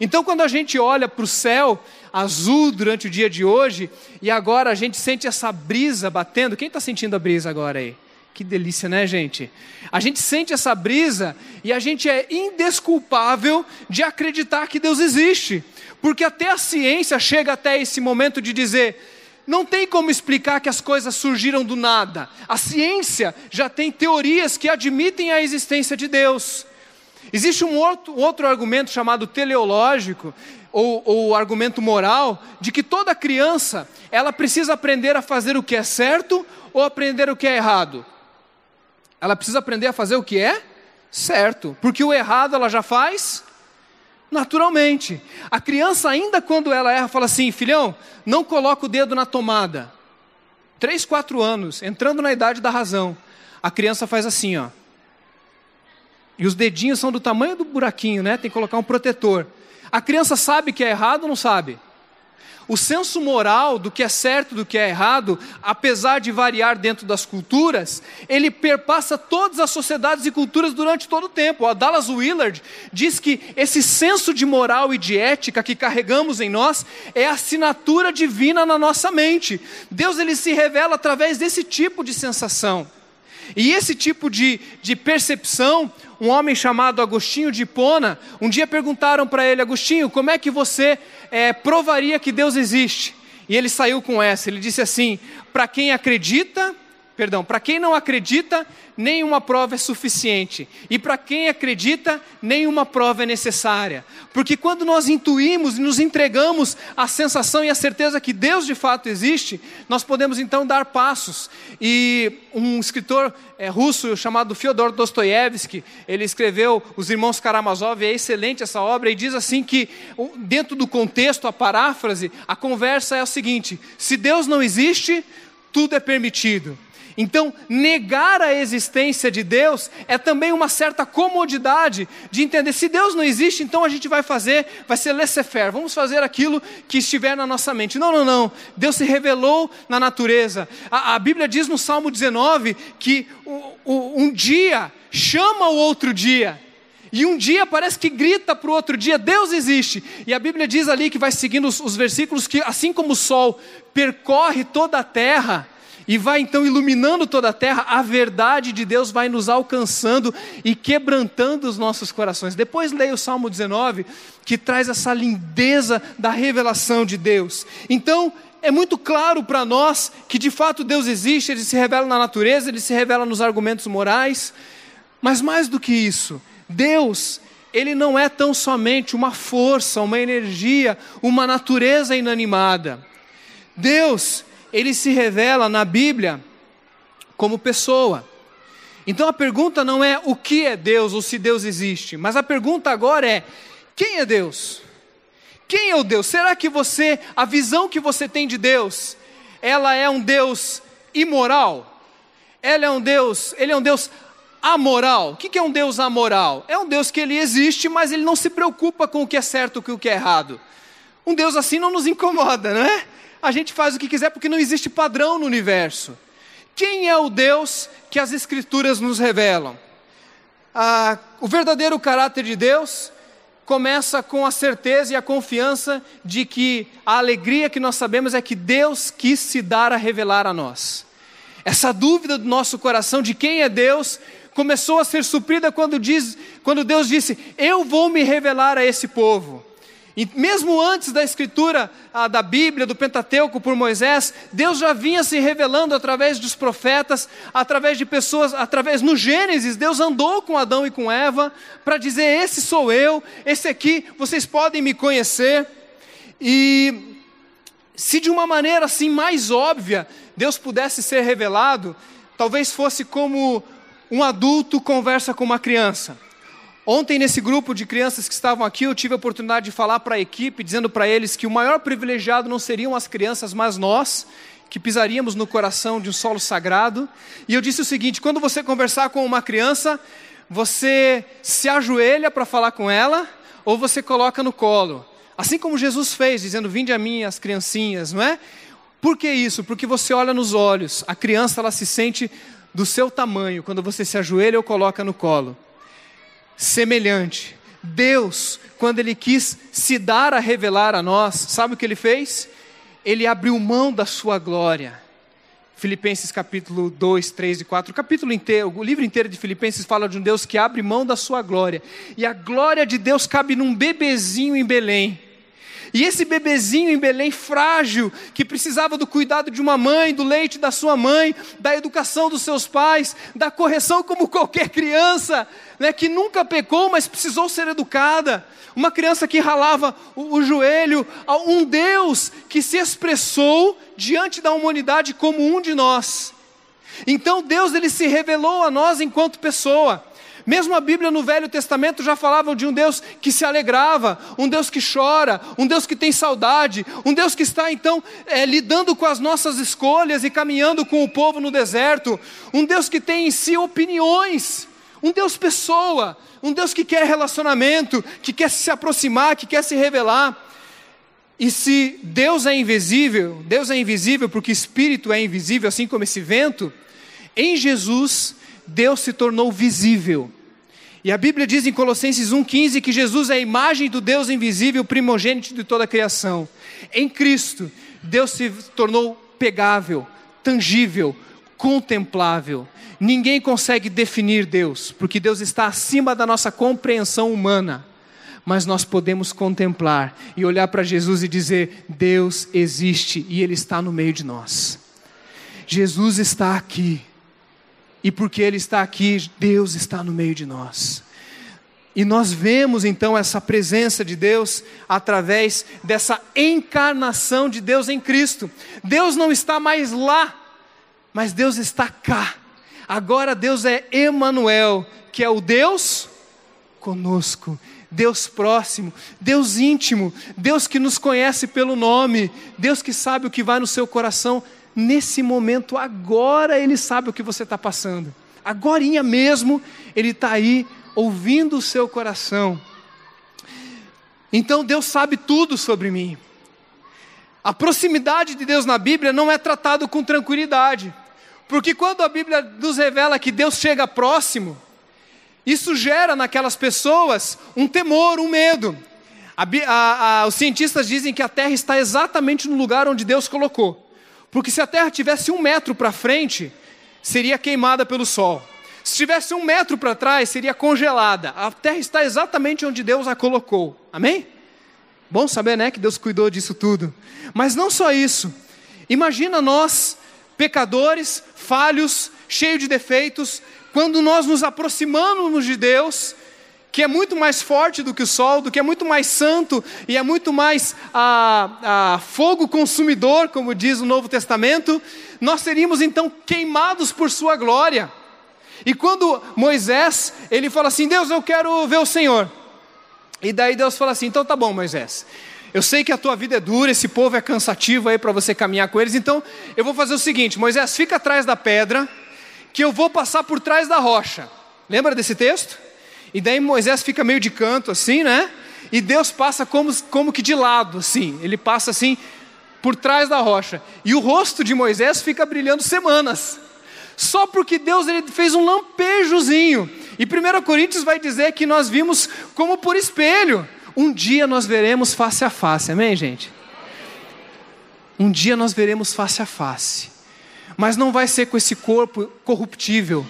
Então, quando a gente olha para o céu, azul durante o dia de hoje e agora a gente sente essa brisa batendo. Quem está sentindo a brisa agora aí? Que delícia, né, gente? A gente sente essa brisa e a gente é indesculpável de acreditar que Deus existe, porque até a ciência chega até esse momento de dizer. Não tem como explicar que as coisas surgiram do nada. A ciência já tem teorias que admitem a existência de Deus. Existe um outro, outro argumento chamado teleológico, ou, o argumento moral de que toda criança ela precisa aprender a fazer o que é certo ou aprender o que é errado. Ela precisa aprender a fazer o que é certo, porque o errado ela já faz naturalmente. A criança ainda quando ela erra fala assim, filhão, não coloca o dedo na tomada. 3, 4 anos, entrando na idade da razão, a criança faz assim, ó. E os dedinhos são do tamanho do buraquinho, né? Tem que colocar um protetor. A criança sabe que é errado ou não sabe? O senso moral do que é certo do que é errado, apesar de variar dentro das culturas, ele perpassa todas as sociedades e culturas durante todo o tempo. A Dallas Willard diz que esse senso de moral e de ética que carregamos em nós é a assinatura divina na nossa mente. Deus ele se revela através desse tipo de sensação. E esse tipo de, de percepção, um homem chamado Agostinho de Hipona, um dia perguntaram para ele, Agostinho, como é que você é, provaria que Deus existe? E ele saiu com essa, ele disse assim: para quem acredita, perdão, para quem não acredita, nenhuma prova é suficiente. E para quem acredita, nenhuma prova é necessária. Porque quando nós intuímos e nos entregamos à sensação e à certeza que Deus de fato existe, nós podemos então dar passos. E um escritor é, russo chamado Fyodor Dostoiévski, ele escreveu Os Irmãos Karamazov, é excelente essa obra, e diz assim que, dentro do contexto, a paráfrase, a conversa é o seguinte: se Deus não existe, tudo é permitido. Então, negar a existência de Deus é também uma certa comodidade de entender se Deus não existe, então a gente vai fazer, vai ser laissez-faire, vamos fazer aquilo que estiver na nossa mente. Não, não, não. Deus se revelou na natureza. A, a Bíblia diz no Salmo 19 que o, o, um dia chama o outro dia. E um dia parece que grita para o outro dia: Deus existe. E a Bíblia diz ali que vai seguindo os, os versículos que, assim como o sol percorre toda a terra, e vai então iluminando toda a terra, a verdade de Deus vai nos alcançando e quebrantando os nossos corações. Depois leia o Salmo 19, que traz essa lindeza da revelação de Deus. Então, é muito claro para nós que de fato Deus existe, ele se revela na natureza, ele se revela nos argumentos morais, mas mais do que isso, Deus, ele não é tão somente uma força, uma energia, uma natureza inanimada. Deus, ele se revela na Bíblia como pessoa. Então a pergunta não é o que é Deus ou se Deus existe, mas a pergunta agora é: quem é Deus? Quem é o Deus? Será que você, a visão que você tem de Deus, ela é um Deus imoral? Ela é um Deus, ele é um Deus amoral. O que é um Deus amoral? É um Deus que ele existe, mas ele não se preocupa com o que é certo e o que é errado. Um Deus assim não nos incomoda, não é? A gente faz o que quiser porque não existe padrão no universo. Quem é o Deus que as Escrituras nos revelam? Ah, o verdadeiro caráter de Deus começa com a certeza e a confiança de que a alegria que nós sabemos é que Deus quis se dar a revelar a nós. Essa dúvida do nosso coração de quem é Deus começou a ser suprida quando, diz, quando Deus disse: Eu vou me revelar a esse povo. E mesmo antes da escritura a, da Bíblia, do Pentateuco por Moisés, Deus já vinha se revelando através dos profetas, através de pessoas, através no Gênesis, Deus andou com Adão e com Eva para dizer: esse sou eu, esse aqui, vocês podem me conhecer. E se de uma maneira assim mais óbvia Deus pudesse ser revelado, talvez fosse como um adulto conversa com uma criança. Ontem, nesse grupo de crianças que estavam aqui, eu tive a oportunidade de falar para a equipe, dizendo para eles que o maior privilegiado não seriam as crianças, mas nós, que pisaríamos no coração de um solo sagrado. E eu disse o seguinte: quando você conversar com uma criança, você se ajoelha para falar com ela, ou você coloca no colo. Assim como Jesus fez, dizendo: Vinde a mim, as criancinhas, não é? Por que isso? Porque você olha nos olhos, a criança ela se sente do seu tamanho quando você se ajoelha ou coloca no colo semelhante. Deus, quando Ele quis se dar a revelar a nós, sabe o que Ele fez? Ele abriu mão da sua glória. Filipenses capítulo 2, 3 e 4, o capítulo inteiro, o livro inteiro de Filipenses fala de um Deus que abre mão da sua glória. E a glória de Deus cabe num bebezinho em Belém. E esse bebezinho em Belém, frágil, que precisava do cuidado de uma mãe, do leite da sua mãe, da educação dos seus pais, da correção como qualquer criança, né, que nunca pecou, mas precisou ser educada. Uma criança que ralava o, o joelho, um Deus que se expressou diante da humanidade como um de nós. Então Deus ele se revelou a nós enquanto pessoa. Mesmo a Bíblia no Velho Testamento já falava de um Deus que se alegrava, um Deus que chora, um Deus que tem saudade, um Deus que está então é, lidando com as nossas escolhas e caminhando com o povo no deserto, um Deus que tem em si opiniões, um Deus pessoa, um Deus que quer relacionamento, que quer se aproximar, que quer se revelar. E se Deus é invisível, Deus é invisível porque Espírito é invisível, assim como esse vento, em Jesus Deus se tornou visível. E a Bíblia diz em Colossenses 1,15 que Jesus é a imagem do Deus invisível, primogênito de toda a criação. Em Cristo, Deus se tornou pegável, tangível, contemplável. Ninguém consegue definir Deus, porque Deus está acima da nossa compreensão humana. Mas nós podemos contemplar e olhar para Jesus e dizer: Deus existe e Ele está no meio de nós. Jesus está aqui. E porque Ele está aqui, Deus está no meio de nós. E nós vemos então essa presença de Deus através dessa encarnação de Deus em Cristo. Deus não está mais lá, mas Deus está cá. Agora Deus é Emanuel, que é o Deus conosco. Deus próximo, Deus íntimo, Deus que nos conhece pelo nome, Deus que sabe o que vai no seu coração nesse momento, agora Ele sabe o que você está passando. Agorinha mesmo, Ele está aí ouvindo o seu coração. Então Deus sabe tudo sobre mim. A proximidade de Deus na Bíblia não é tratado com tranquilidade, porque quando a Bíblia nos revela que Deus chega próximo, isso gera naquelas pessoas um temor, um medo. A, a, a, os cientistas dizem que a Terra está exatamente no lugar onde Deus colocou. Porque se a Terra tivesse um metro para frente, seria queimada pelo Sol. Se tivesse um metro para trás, seria congelada. A Terra está exatamente onde Deus a colocou. Amém? Bom saber, né, que Deus cuidou disso tudo. Mas não só isso. Imagina nós, pecadores, falhos, cheios de defeitos, quando nós nos aproximamos de Deus, que é muito mais forte do que o sol, do que é muito mais santo e é muito mais ah, ah, fogo consumidor, como diz o Novo Testamento, nós seríamos então queimados por Sua glória. E quando Moisés, ele fala assim: Deus, eu quero ver o Senhor. E daí Deus fala assim: então tá bom, Moisés. Eu sei que a tua vida é dura, esse povo é cansativo aí para você caminhar com eles, então eu vou fazer o seguinte: Moisés, fica atrás da pedra, que eu vou passar por trás da rocha. Lembra desse texto? E daí Moisés fica meio de canto assim, né? E Deus passa como, como que de lado, assim. Ele passa assim por trás da rocha. E o rosto de Moisés fica brilhando semanas. Só porque Deus ele fez um lampejozinho. E 1 Coríntios vai dizer que nós vimos como por espelho. Um dia nós veremos face a face, amém, gente? Um dia nós veremos face a face. Mas não vai ser com esse corpo corruptível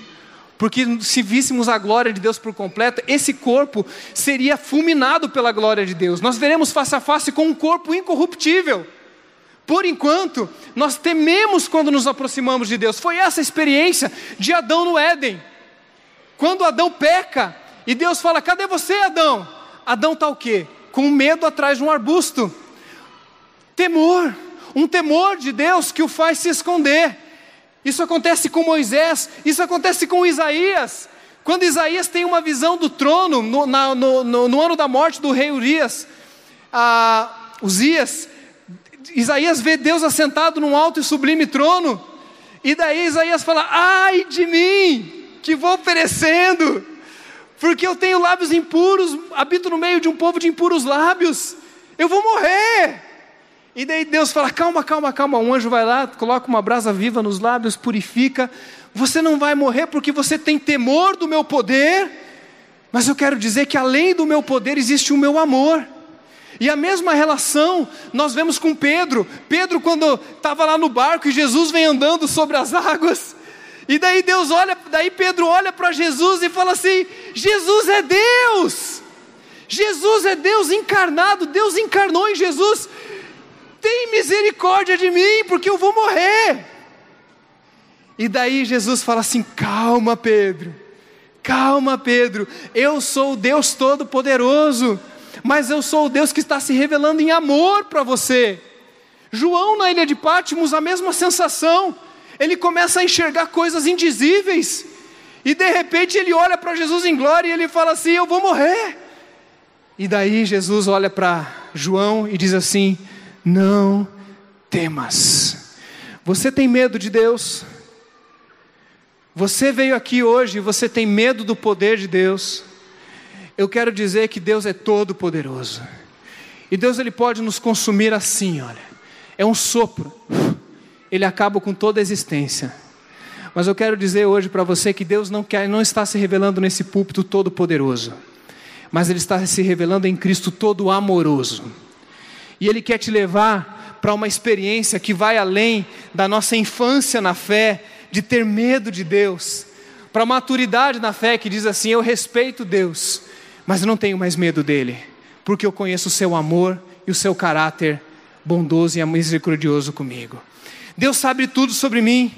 porque se víssemos a glória de Deus por completo, esse corpo seria fulminado pela glória de Deus. Nós veremos face a face com um corpo incorruptível. Por enquanto, nós tememos quando nos aproximamos de Deus. Foi essa a experiência de Adão no Éden. Quando Adão peca e Deus fala: Cadê você, Adão? Adão está o quê? Com medo atrás de um arbusto. Temor, um temor de Deus que o faz se esconder. Isso acontece com Moisés, isso acontece com Isaías. Quando Isaías tem uma visão do trono, no, na, no, no, no ano da morte do rei Urias, ah, Uzias, Isaías vê Deus assentado num alto e sublime trono, e daí Isaías fala: Ai de mim, que vou perecendo, porque eu tenho lábios impuros, habito no meio de um povo de impuros lábios, eu vou morrer. E daí Deus fala: calma, calma, calma. Um anjo vai lá, coloca uma brasa viva nos lábios, purifica. Você não vai morrer porque você tem temor do meu poder, mas eu quero dizer que além do meu poder existe o meu amor. E a mesma relação nós vemos com Pedro. Pedro, quando estava lá no barco e Jesus vem andando sobre as águas, e daí Deus olha, daí Pedro olha para Jesus e fala assim: Jesus é Deus! Jesus é Deus encarnado, Deus encarnou em Jesus tem misericórdia de mim, porque eu vou morrer. E daí Jesus fala assim: calma, Pedro, calma, Pedro, eu sou o Deus Todo-Poderoso, mas eu sou o Deus que está se revelando em amor para você. João, na ilha de Pátimos, a mesma sensação, ele começa a enxergar coisas indizíveis. E de repente ele olha para Jesus em glória e ele fala assim: Eu vou morrer. E daí Jesus olha para João e diz assim: Não temas. Você tem medo de Deus? Você veio aqui hoje e você tem medo do poder de Deus? Eu quero dizer que Deus é todo poderoso. E Deus ele pode nos consumir assim, olha. É um sopro. Ele acaba com toda a existência. Mas eu quero dizer hoje para você que Deus não quer, não está se revelando nesse púlpito todo poderoso, mas ele está se revelando em Cristo todo amoroso. E ele quer te levar para uma experiência que vai além da nossa infância na fé, de ter medo de Deus, para a maturidade na fé que diz assim: eu respeito Deus, mas eu não tenho mais medo dele, porque eu conheço o seu amor e o seu caráter bondoso e misericordioso comigo. Deus sabe tudo sobre mim.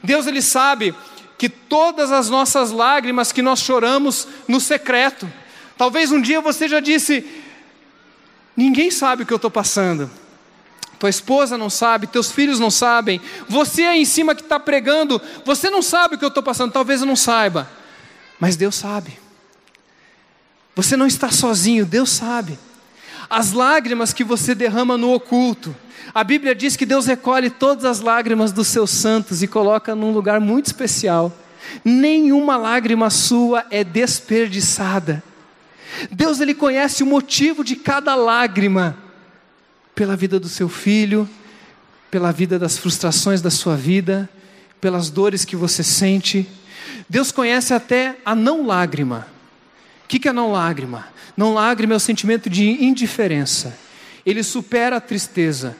Deus ele sabe que todas as nossas lágrimas que nós choramos no secreto. Talvez um dia você já disse: ninguém sabe o que eu estou passando. Tua esposa não sabe, teus filhos não sabem. Você aí em cima que está pregando, você não sabe o que eu estou passando. Talvez eu não saiba, mas Deus sabe. Você não está sozinho, Deus sabe. As lágrimas que você derrama no oculto, a Bíblia diz que Deus recolhe todas as lágrimas dos seus santos e coloca num lugar muito especial. Nenhuma lágrima sua é desperdiçada. Deus ele conhece o motivo de cada lágrima pela vida do seu filho, pela vida das frustrações da sua vida, pelas dores que você sente. Deus conhece até a não lágrima. O que é não lágrima? Não lágrima é o sentimento de indiferença. Ele supera a tristeza.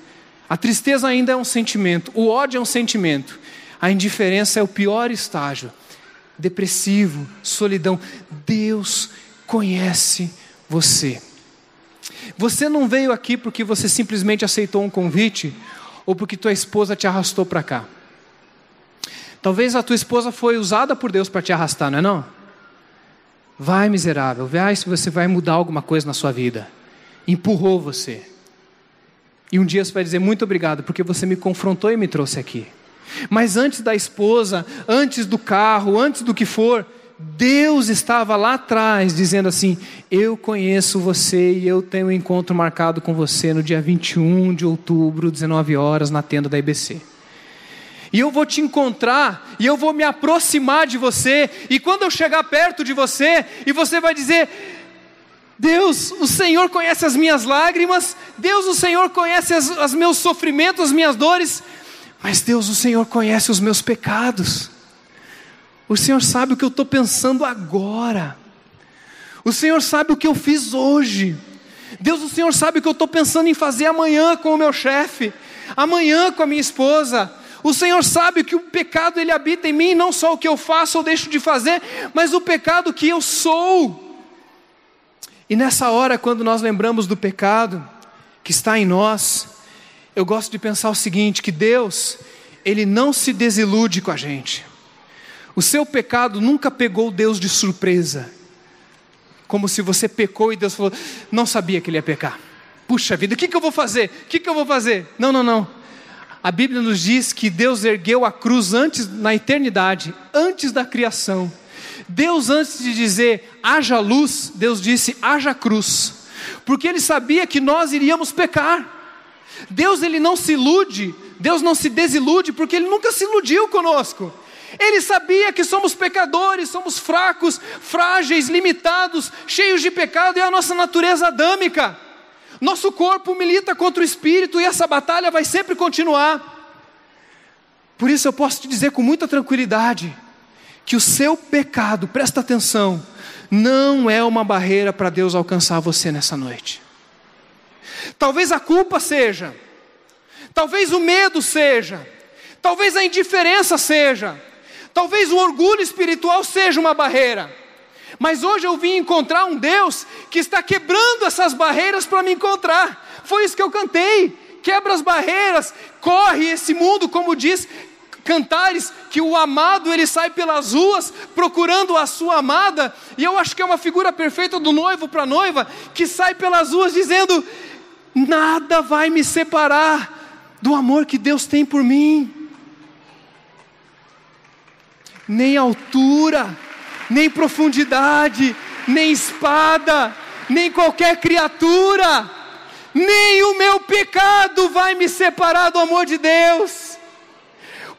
A tristeza ainda é um sentimento, o ódio é um sentimento, a indiferença é o pior estágio. Depressivo, solidão. Deus conhece você. Você não veio aqui porque você simplesmente aceitou um convite ou porque tua esposa te arrastou para cá. Talvez a tua esposa foi usada por Deus para te arrastar, não é não? Vai, miserável, vai se você vai mudar alguma coisa na sua vida. Empurrou você. E um dia você vai dizer muito obrigado, porque você me confrontou e me trouxe aqui. Mas antes da esposa, antes do carro, antes do que for, Deus estava lá atrás dizendo assim: Eu conheço você e eu tenho um encontro marcado com você no dia 21 de outubro, 19 horas, na tenda da IBC. E eu vou te encontrar, e eu vou me aproximar de você, e quando eu chegar perto de você, e você vai dizer: Deus, o Senhor conhece as minhas lágrimas, Deus, o Senhor conhece os meus sofrimentos, as minhas dores, mas Deus, o Senhor conhece os meus pecados. O Senhor sabe o que eu estou pensando agora. O Senhor sabe o que eu fiz hoje. Deus, o Senhor sabe o que eu estou pensando em fazer amanhã com o meu chefe, amanhã com a minha esposa. O Senhor sabe que o pecado ele habita em mim, não só o que eu faço ou deixo de fazer, mas o pecado que eu sou. E nessa hora, quando nós lembramos do pecado que está em nós, eu gosto de pensar o seguinte: que Deus, Ele não se desilude com a gente. O seu pecado nunca pegou Deus de surpresa, como se você pecou e Deus falou, não sabia que ele ia pecar. Puxa vida, o que, que eu vou fazer? O que, que eu vou fazer? Não, não, não. A Bíblia nos diz que Deus ergueu a cruz antes, na eternidade, antes da criação Deus, antes de dizer haja luz, Deus disse haja cruz, porque Ele sabia que nós iríamos pecar. Deus, Ele não se ilude, Deus não se desilude, porque Ele nunca se iludiu conosco. Ele sabia que somos pecadores, somos fracos, frágeis, limitados, cheios de pecado, é a nossa natureza adâmica. Nosso corpo milita contra o espírito e essa batalha vai sempre continuar. Por isso eu posso te dizer com muita tranquilidade: que o seu pecado, presta atenção, não é uma barreira para Deus alcançar você nessa noite. Talvez a culpa seja, talvez o medo seja, talvez a indiferença seja, talvez o orgulho espiritual seja uma barreira. Mas hoje eu vim encontrar um Deus que está quebrando essas barreiras para me encontrar. Foi isso que eu cantei. Quebra as barreiras, corre esse mundo, como diz, cantares que o amado ele sai pelas ruas procurando a sua amada, e eu acho que é uma figura perfeita do noivo para a noiva, que sai pelas ruas dizendo: Nada vai me separar do amor que Deus tem por mim, nem altura, nem profundidade, nem espada, nem qualquer criatura, nem o meu pecado vai me separar do amor de Deus.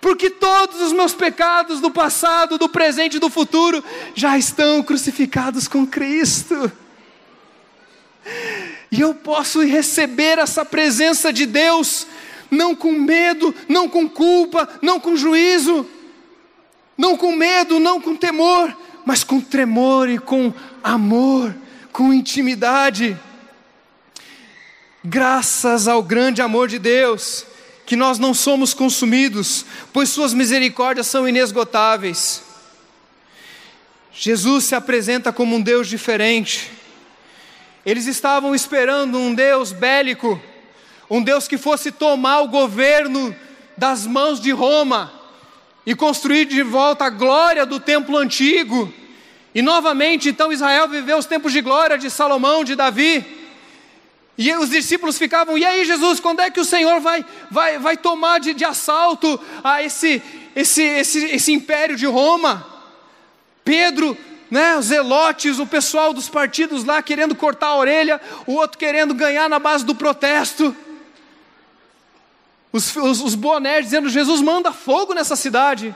Porque todos os meus pecados do passado, do presente e do futuro já estão crucificados com Cristo. E eu posso receber essa presença de Deus, não com medo, não com culpa, não com juízo, não com medo, não com temor, mas com tremor e com amor, com intimidade. Graças ao grande amor de Deus, que nós não somos consumidos, pois Suas misericórdias são inesgotáveis. Jesus se apresenta como um Deus diferente. Eles estavam esperando um Deus bélico, um Deus que fosse tomar o governo das mãos de Roma e construir de volta a glória do templo antigo. E novamente, então, Israel viveu os tempos de glória de Salomão, de Davi. E os discípulos ficavam, e aí Jesus, quando é que o Senhor vai, vai, vai tomar de, de assalto a esse, esse, esse, esse império de Roma? Pedro, né, os zelotes, o pessoal dos partidos lá querendo cortar a orelha, o outro querendo ganhar na base do protesto. Os, os, os bonés dizendo: Jesus manda fogo nessa cidade.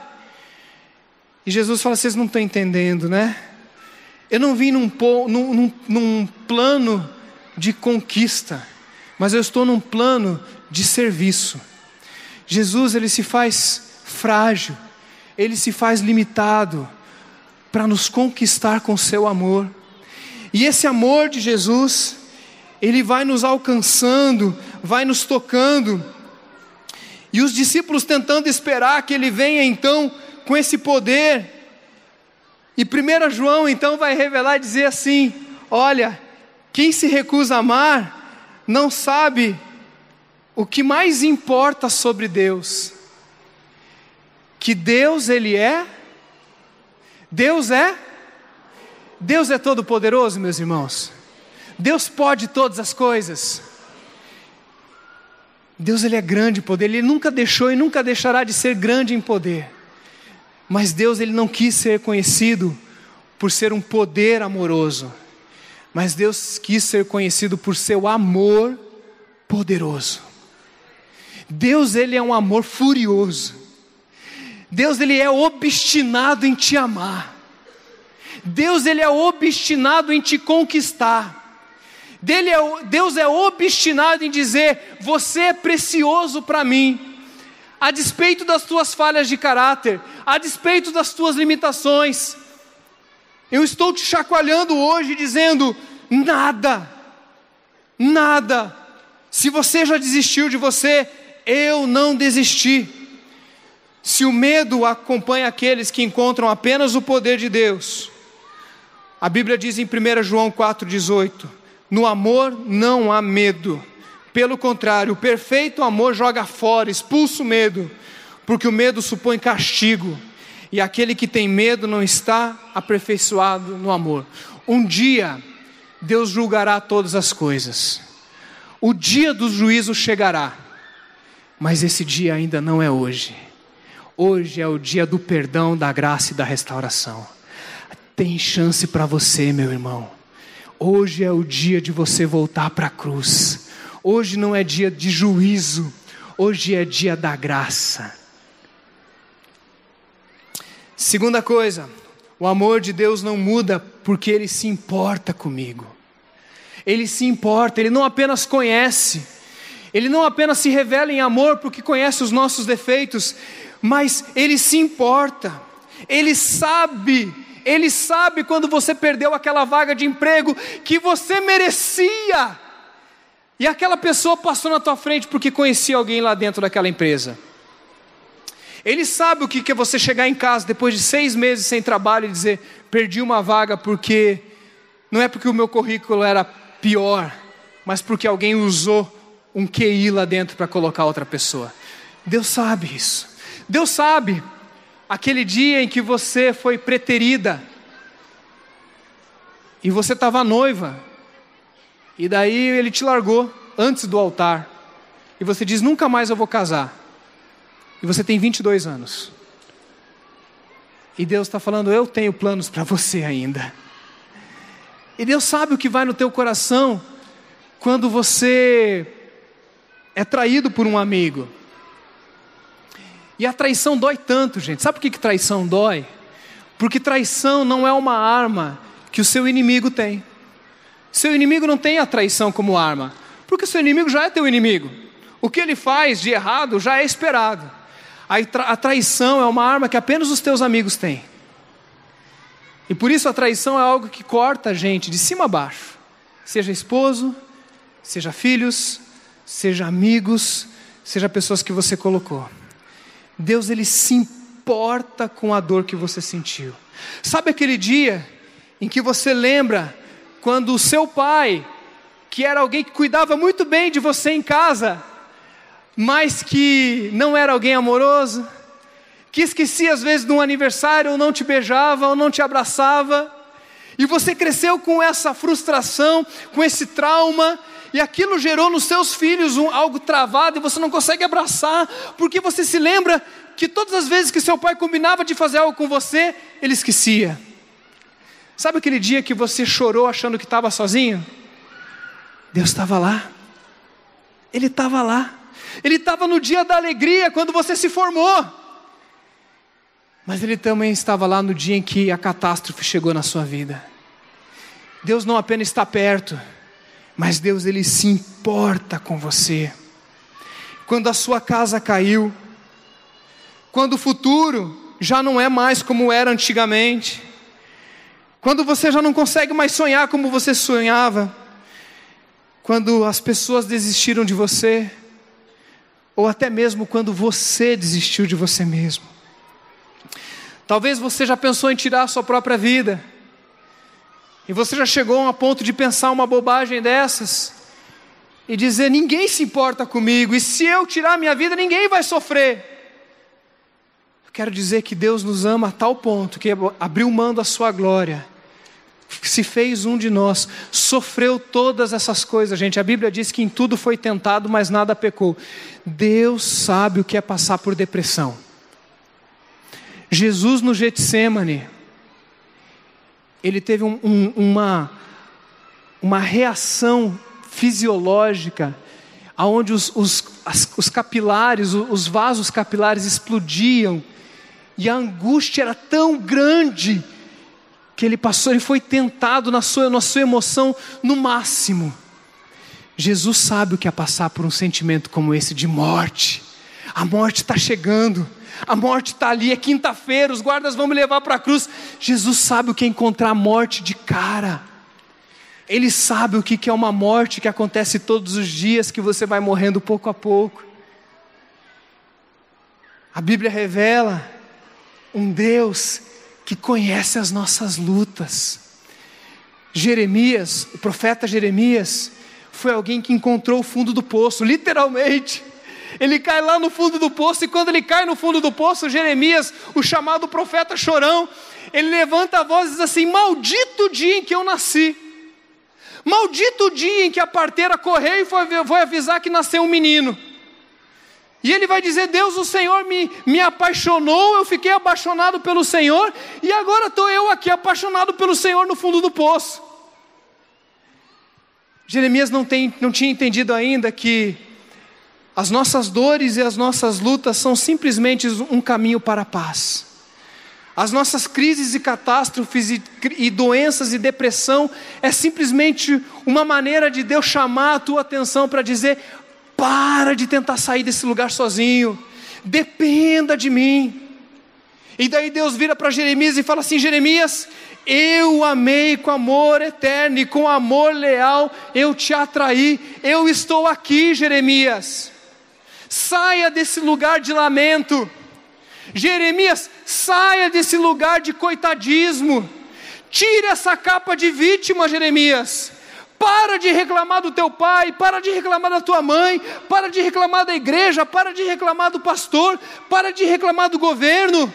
E Jesus fala: vocês não estão entendendo, né? Eu não vim num, num, num, num plano de conquista, mas eu estou num plano de serviço. Jesus ele se faz frágil, ele se faz limitado para nos conquistar com seu amor. E esse amor de Jesus, ele vai nos alcançando, vai nos tocando. E os discípulos tentando esperar que ele venha então com esse poder. E 1 João então vai revelar e dizer assim: Olha, quem se recusa a amar não sabe o que mais importa sobre Deus. Que Deus ele é Deus é Deus é todo poderoso, meus irmãos. Deus pode todas as coisas. Deus ele é grande em poder, ele nunca deixou e nunca deixará de ser grande em poder. Mas Deus ele não quis ser conhecido por ser um poder amoroso. Mas Deus quis ser conhecido por seu amor poderoso. Deus ele é um amor furioso. Deus ele é obstinado em te amar. Deus ele é obstinado em te conquistar. É, Deus é obstinado em dizer: você é precioso para mim. A despeito das tuas falhas de caráter, a despeito das tuas limitações, eu estou te chacoalhando hoje dizendo: nada, nada. Se você já desistiu de você, eu não desisti. Se o medo acompanha aqueles que encontram apenas o poder de Deus, a Bíblia diz em 1 João 4,18: No amor não há medo. Pelo contrário, o perfeito amor joga fora, expulsa o medo, porque o medo supõe castigo, e aquele que tem medo não está aperfeiçoado no amor. Um dia, Deus julgará todas as coisas, o dia do juízo chegará, mas esse dia ainda não é hoje. Hoje é o dia do perdão, da graça e da restauração. Tem chance para você, meu irmão. Hoje é o dia de você voltar para a cruz. Hoje não é dia de juízo, hoje é dia da graça. Segunda coisa, o amor de Deus não muda porque ele se importa comigo. Ele se importa, ele não apenas conhece, ele não apenas se revela em amor porque conhece os nossos defeitos, mas Ele se importa, Ele sabe, Ele sabe quando você perdeu aquela vaga de emprego que você merecia, e aquela pessoa passou na tua frente porque conhecia alguém lá dentro daquela empresa. Ele sabe o que é você chegar em casa depois de seis meses sem trabalho e dizer: perdi uma vaga porque não é porque o meu currículo era pior, mas porque alguém usou um QI lá dentro para colocar outra pessoa. Deus sabe isso. Deus sabe aquele dia em que você foi preterida e você estava noiva, e daí ele te largou antes do altar, e você diz: Nunca mais eu vou casar, e você tem 22 anos. E Deus está falando: Eu tenho planos para você ainda. E Deus sabe o que vai no teu coração quando você é traído por um amigo. E a traição dói tanto, gente. Sabe por que, que traição dói? Porque traição não é uma arma que o seu inimigo tem. Seu inimigo não tem a traição como arma, porque seu inimigo já é teu inimigo. O que ele faz de errado já é esperado. A traição é uma arma que apenas os teus amigos têm. E por isso a traição é algo que corta a gente de cima a baixo. Seja esposo, seja filhos, seja amigos, seja pessoas que você colocou. Deus ele se importa com a dor que você sentiu. Sabe aquele dia em que você lembra quando o seu pai, que era alguém que cuidava muito bem de você em casa, mas que não era alguém amoroso, que esquecia às vezes de um aniversário, ou não te beijava, ou não te abraçava, e você cresceu com essa frustração, com esse trauma, e aquilo gerou nos seus filhos um, algo travado e você não consegue abraçar, porque você se lembra que todas as vezes que seu pai combinava de fazer algo com você, ele esquecia. Sabe aquele dia que você chorou achando que estava sozinho? Deus estava lá. Ele estava lá. Ele estava no dia da alegria, quando você se formou. Mas Ele também estava lá no dia em que a catástrofe chegou na sua vida. Deus não apenas está perto, mas Deus ele se importa com você. Quando a sua casa caiu, quando o futuro já não é mais como era antigamente, quando você já não consegue mais sonhar como você sonhava, quando as pessoas desistiram de você, ou até mesmo quando você desistiu de você mesmo. Talvez você já pensou em tirar a sua própria vida, e você já chegou a ponto de pensar uma bobagem dessas e dizer: ninguém se importa comigo, e se eu tirar minha vida, ninguém vai sofrer. Eu quero dizer que Deus nos ama a tal ponto que abriu mão da sua glória, se fez um de nós, sofreu todas essas coisas, gente. A Bíblia diz que em tudo foi tentado, mas nada pecou. Deus sabe o que é passar por depressão. Jesus no Getsemane, ele teve um, um, uma, uma reação fisiológica, onde os, os, as, os capilares, os vasos capilares explodiam, e a angústia era tão grande, que ele passou, ele foi tentado na sua, na sua emoção no máximo. Jesus sabe o que é passar por um sentimento como esse de morte. A morte está chegando a morte está ali, é quinta-feira, os guardas vão me levar para a cruz. Jesus sabe o que é encontrar a morte de cara. Ele sabe o que é uma morte que acontece todos os dias, que você vai morrendo pouco a pouco. A Bíblia revela um Deus que conhece as nossas lutas. Jeremias, o profeta Jeremias, foi alguém que encontrou o fundo do poço, literalmente. Ele cai lá no fundo do poço, e quando ele cai no fundo do poço, Jeremias, o chamado profeta chorão, ele levanta a voz e diz assim: Maldito o dia em que eu nasci. Maldito o dia em que a parteira correu e foi, foi avisar que nasceu um menino. E ele vai dizer: Deus, o Senhor me, me apaixonou, eu fiquei apaixonado pelo Senhor, e agora estou eu aqui apaixonado pelo Senhor no fundo do poço. Jeremias não, tem, não tinha entendido ainda que as nossas dores e as nossas lutas são simplesmente um caminho para a paz. As nossas crises e catástrofes e, e, doenças e depressão é simplesmente uma maneira de Deus chamar a tua atenção para dizer: para de tentar sair desse lugar sozinho, dependa de mim. E daí Deus vira para Jeremias e fala assim: Jeremias, eu amei com amor eterno e com amor leal eu te atraí, eu estou aqui, Jeremias. Saia desse lugar de lamento. Jeremias, saia desse lugar de coitadismo. Tire essa capa de vítima, Jeremias. Para de reclamar do teu pai, para de reclamar da tua mãe, para de reclamar da igreja, para de reclamar do pastor, para de reclamar do governo.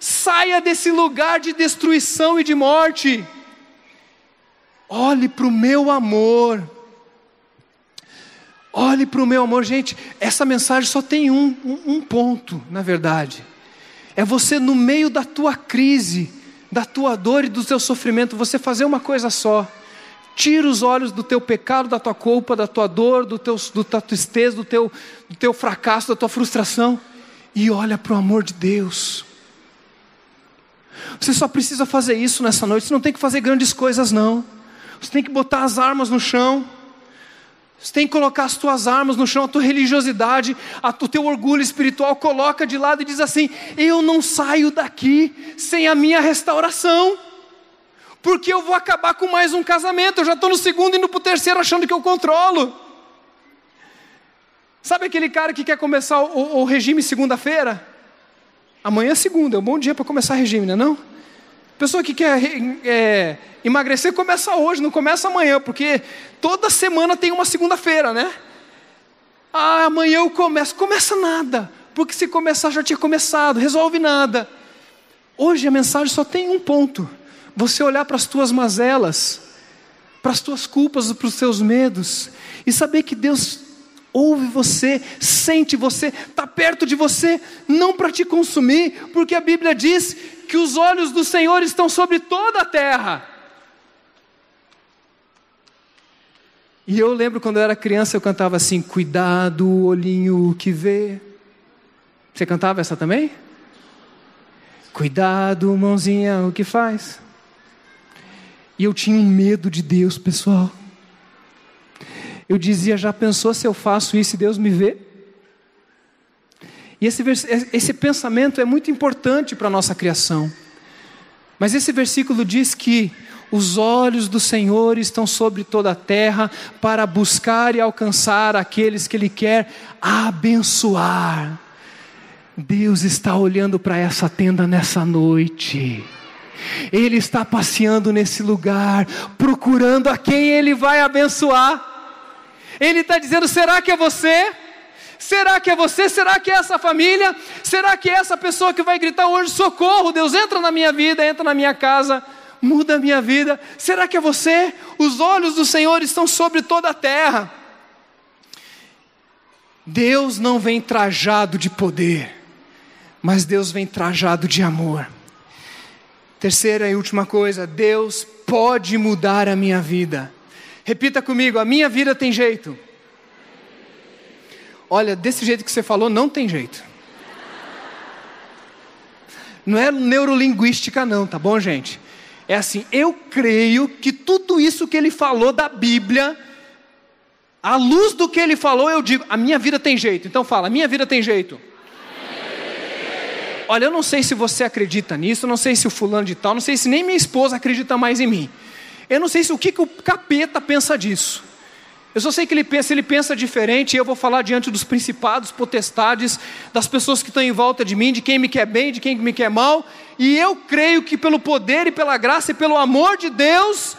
Saia desse lugar de destruição e de morte. Olhe para o meu amor. Olhe para o meu amor, gente. Essa mensagem só tem um, um, um ponto, na verdade. É você, no meio da tua crise, da tua dor e do teu sofrimento, você fazer uma coisa só. Tira os olhos do teu pecado, da tua culpa, da tua dor, do teu, do tristeza, do teu, do teu fracasso, da tua frustração e olha para o amor de Deus. Você só precisa fazer isso nessa noite. Você não tem que fazer grandes coisas, não. Você tem que botar as armas no chão. Você tem que colocar as tuas armas no chão, a tua religiosidade, a, o teu orgulho espiritual, coloca de lado e diz assim: Eu não saio daqui sem a minha restauração, porque eu vou acabar com mais um casamento. Eu já estou no segundo e indo para o terceiro achando que eu controlo. Sabe aquele cara que quer começar o, o regime segunda-feira? Amanhã é segunda, é um bom dia para começar regime, não é não? Pessoa que quer é, emagrecer começa hoje, não começa amanhã, porque toda semana tem uma segunda-feira, né? Ah, amanhã eu começo. Começa nada, porque se começar já tinha começado, resolve nada. Hoje a mensagem só tem um ponto: você olhar para as tuas mazelas, para as tuas culpas, para os teus medos, e saber que Deus ouve você, sente você, está perto de você, não para te consumir, porque a Bíblia diz que os olhos do Senhor estão sobre toda a terra. E eu lembro quando eu era criança, eu cantava assim: Cuidado, olhinho que vê. Você cantava essa também? Cuidado, mãozinha, o que faz? E eu tinha um medo de Deus, pessoal. Eu dizia: Já pensou se eu faço isso e Deus me vê? E esse, esse pensamento é muito importante para a nossa criação. Mas esse versículo diz que os olhos do Senhor estão sobre toda a terra para buscar e alcançar aqueles que Ele quer abençoar. Deus está olhando para essa tenda nessa noite. Ele está passeando nesse lugar, procurando a quem Ele vai abençoar. Ele está dizendo: será que é você? Será que é você? Será que é essa família? Será que é essa pessoa que vai gritar hoje: socorro, Deus, entra na minha vida, entra na minha casa, muda a minha vida? Será que é você? Os olhos do Senhor estão sobre toda a terra. Deus não vem trajado de poder, mas Deus vem trajado de amor. Terceira e última coisa, Deus pode mudar a minha vida. Repita comigo: a minha vida tem jeito. Olha, desse jeito que você falou, não tem jeito. Não é neurolinguística, não, tá bom, gente? É assim, eu creio que tudo isso que ele falou da Bíblia, à luz do que ele falou, eu digo, a minha vida tem jeito. Então fala, a minha vida tem jeito. Olha, eu não sei se você acredita nisso, não sei se o fulano de tal, não sei se nem minha esposa acredita mais em mim. Eu não sei se o que, que o capeta pensa disso. Eu só sei que ele pensa, ele pensa diferente, e eu vou falar diante dos principados, potestades, das pessoas que estão em volta de mim, de quem me quer bem, de quem me quer mal, e eu creio que pelo poder e pela graça e pelo amor de Deus,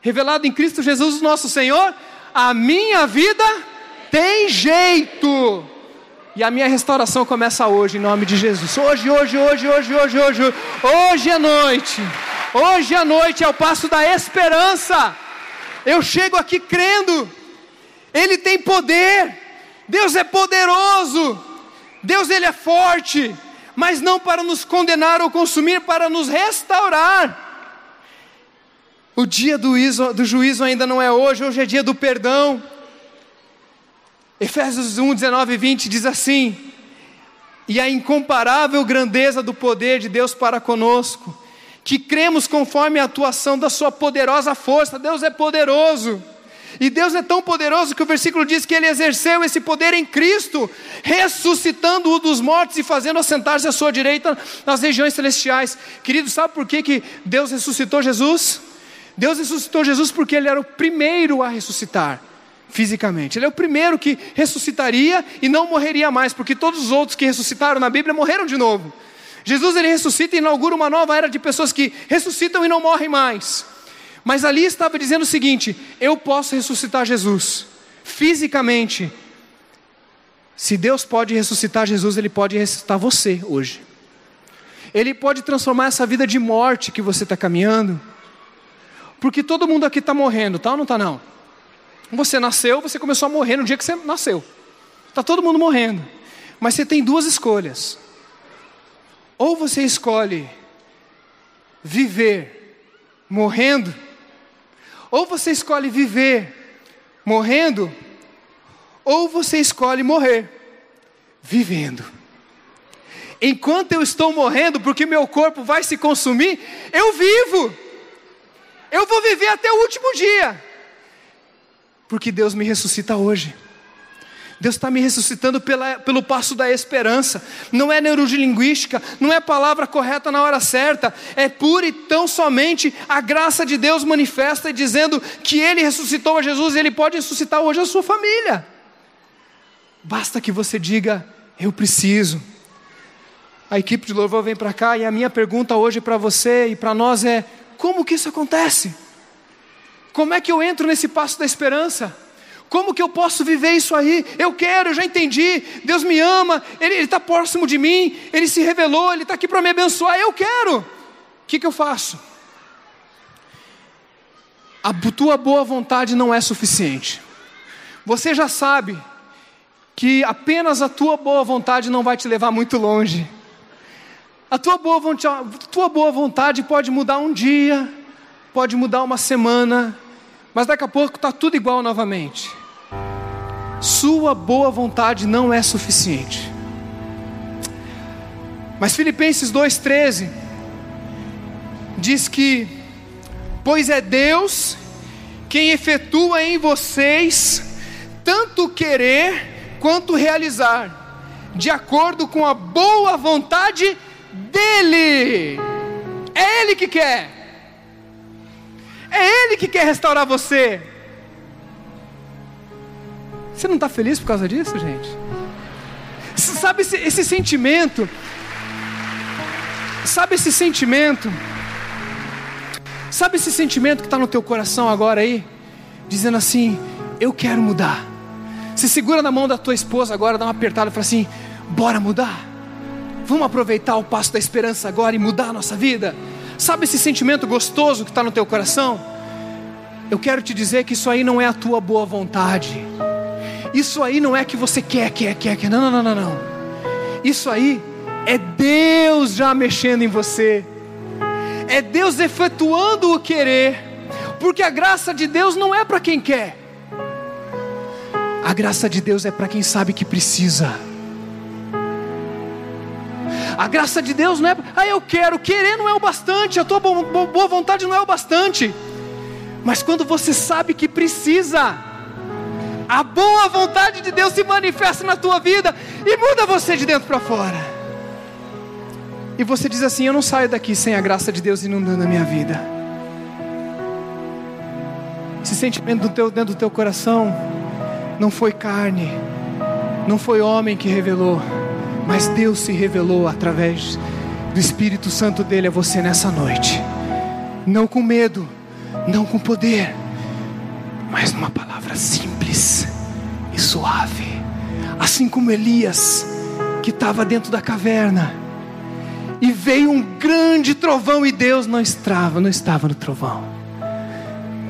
revelado em Cristo Jesus, nosso Senhor, a minha vida tem jeito. E a minha restauração começa hoje, em nome de Jesus. Hoje, hoje, hoje, hoje, hoje, hoje, hoje é noite. Hoje à noite é o passo da esperança. Eu chego aqui crendo, Ele tem poder, Deus é poderoso, Deus Ele é forte, mas não para nos condenar ou consumir, para nos restaurar. O dia do juízo, do juízo ainda não é hoje, hoje é dia do perdão. Efésios 1, 19 e 20 diz assim: E a incomparável grandeza do poder de Deus para conosco que cremos conforme a atuação da Sua poderosa força. Deus é poderoso. E Deus é tão poderoso que o versículo diz que Ele exerceu esse poder em Cristo, ressuscitando-o dos mortos e fazendo assentar-se à sua direita nas regiões celestiais. Querido, sabe por que, que Deus ressuscitou Jesus? Deus ressuscitou Jesus porque Ele era o primeiro a ressuscitar fisicamente. Ele é o primeiro que ressuscitaria e não morreria mais, porque todos os outros que ressuscitaram na Bíblia morreram de novo. Jesus ele ressuscita e inaugura uma nova era de pessoas que ressuscitam e não morrem mais. Mas ali estava dizendo o seguinte: eu posso ressuscitar Jesus fisicamente. Se Deus pode ressuscitar Jesus, Ele pode ressuscitar você hoje. Ele pode transformar essa vida de morte que você está caminhando. Porque todo mundo aqui está morrendo, tá ou não está não? Você nasceu, você começou a morrer no dia que você nasceu. Está todo mundo morrendo. Mas você tem duas escolhas. Ou você escolhe viver morrendo, ou você escolhe viver morrendo, ou você escolhe morrer vivendo. Enquanto eu estou morrendo, porque meu corpo vai se consumir, eu vivo. Eu vou viver até o último dia. Porque Deus me ressuscita hoje. Deus está me ressuscitando pela, pelo passo da esperança. Não é neurolinguística, não é palavra correta na hora certa. É pura e tão somente a graça de Deus manifesta dizendo que Ele ressuscitou a Jesus e Ele pode ressuscitar hoje a sua família. Basta que você diga: Eu preciso. A equipe de louvor vem para cá e a minha pergunta hoje para você e para nós é: como que isso acontece? Como é que eu entro nesse passo da esperança? Como que eu posso viver isso aí? Eu quero, eu já entendi. Deus me ama, Ele está próximo de mim, Ele se revelou, Ele está aqui para me abençoar. Eu quero. O que, que eu faço? A tua boa vontade não é suficiente. Você já sabe que apenas a tua boa vontade não vai te levar muito longe. A tua boa tua boa vontade pode mudar um dia, pode mudar uma semana, mas daqui a pouco está tudo igual novamente. Sua boa vontade não é suficiente. Mas Filipenses 2,13 diz que, pois é Deus quem efetua em vocês tanto querer quanto realizar, de acordo com a boa vontade dele. É Ele que quer. É Ele que quer restaurar você. Você não está feliz por causa disso, gente? Sabe esse, esse sentimento? Sabe esse sentimento? Sabe esse sentimento que está no teu coração agora aí? Dizendo assim: Eu quero mudar. Se segura na mão da tua esposa agora, dá uma apertada e fala assim: Bora mudar. Vamos aproveitar o passo da esperança agora e mudar a nossa vida? Sabe esse sentimento gostoso que está no teu coração? Eu quero te dizer que isso aí não é a tua boa vontade. Isso aí não é que você quer, quer, quer, quer. Não, não, não, não. Isso aí é Deus já mexendo em você. É Deus efetuando o querer. Porque a graça de Deus não é para quem quer. A graça de Deus é para quem sabe que precisa. A graça de Deus não é, ah, eu quero, querer não é o bastante, a tua boa vontade não é o bastante. Mas quando você sabe que precisa, a boa vontade de Deus se manifesta na tua vida e muda você de dentro para fora. E você diz assim: Eu não saio daqui sem a graça de Deus inundando a minha vida. Esse sentimento do teu, dentro do teu coração não foi carne, não foi homem que revelou mas Deus se revelou através do Espírito Santo dele a você nessa noite. Não com medo, não com poder, mas numa palavra simples e suave. Assim como Elias, que estava dentro da caverna, e veio um grande trovão e Deus não estava, não estava no trovão.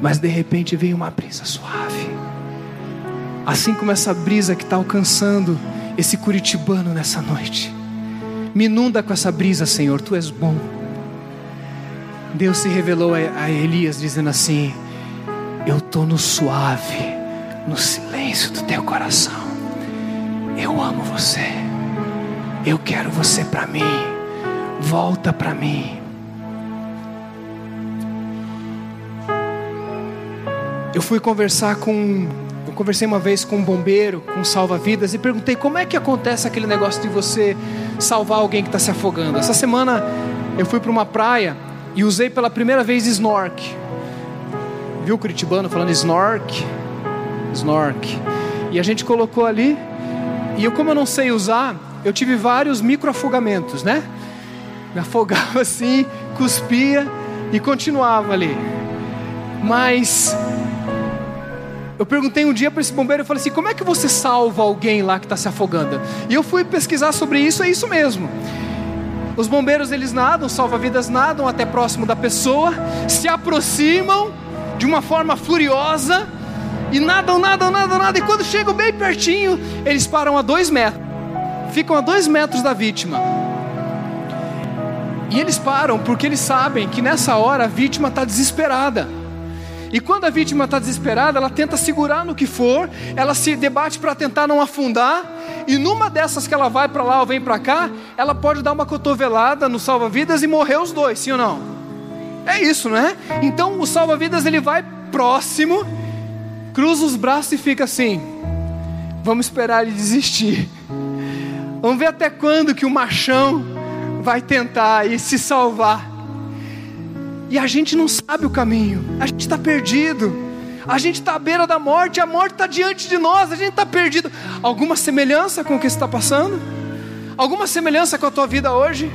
Mas de repente veio uma brisa suave. Assim como essa brisa que está alcançando esse curitibano nessa noite. Me inunda com essa brisa, Senhor, tu és bom. Deus se revelou a Elias dizendo assim: Eu estou no suave, no silêncio do teu coração. Eu amo você. Eu quero você para mim. Volta para mim. Eu fui conversar com conversei uma vez com um bombeiro, com um salva-vidas, e perguntei como é que acontece aquele negócio de você salvar alguém que está se afogando. Essa semana eu fui para uma praia e usei pela primeira vez snork. Viu o Curitibano falando snork? Snork. E a gente colocou ali, e eu, como eu não sei usar, eu tive vários microafogamentos, né? Me afogava assim, cuspia e continuava ali. Mas eu perguntei um dia para esse bombeiro, eu falei assim: como é que você salva alguém lá que está se afogando? E eu fui pesquisar sobre isso, é isso mesmo. Os bombeiros eles nadam, salva-vidas nadam até próximo da pessoa, se aproximam de uma forma furiosa e nadam, nadam, nadam, nadam. E quando chegam bem pertinho, eles param a dois metros, ficam a dois metros da vítima. E eles param porque eles sabem que nessa hora a vítima está desesperada. E quando a vítima está desesperada, ela tenta segurar no que for, ela se debate para tentar não afundar, e numa dessas que ela vai para lá ou vem para cá, ela pode dar uma cotovelada no salva-vidas e morrer os dois, sim ou não? É isso, né? Então o salva-vidas ele vai próximo, cruza os braços e fica assim: vamos esperar ele desistir. Vamos ver até quando que o machão vai tentar e se salvar. E a gente não sabe o caminho, a gente está perdido, a gente está à beira da morte, a morte está diante de nós, a gente está perdido. Alguma semelhança com o que está passando? Alguma semelhança com a tua vida hoje?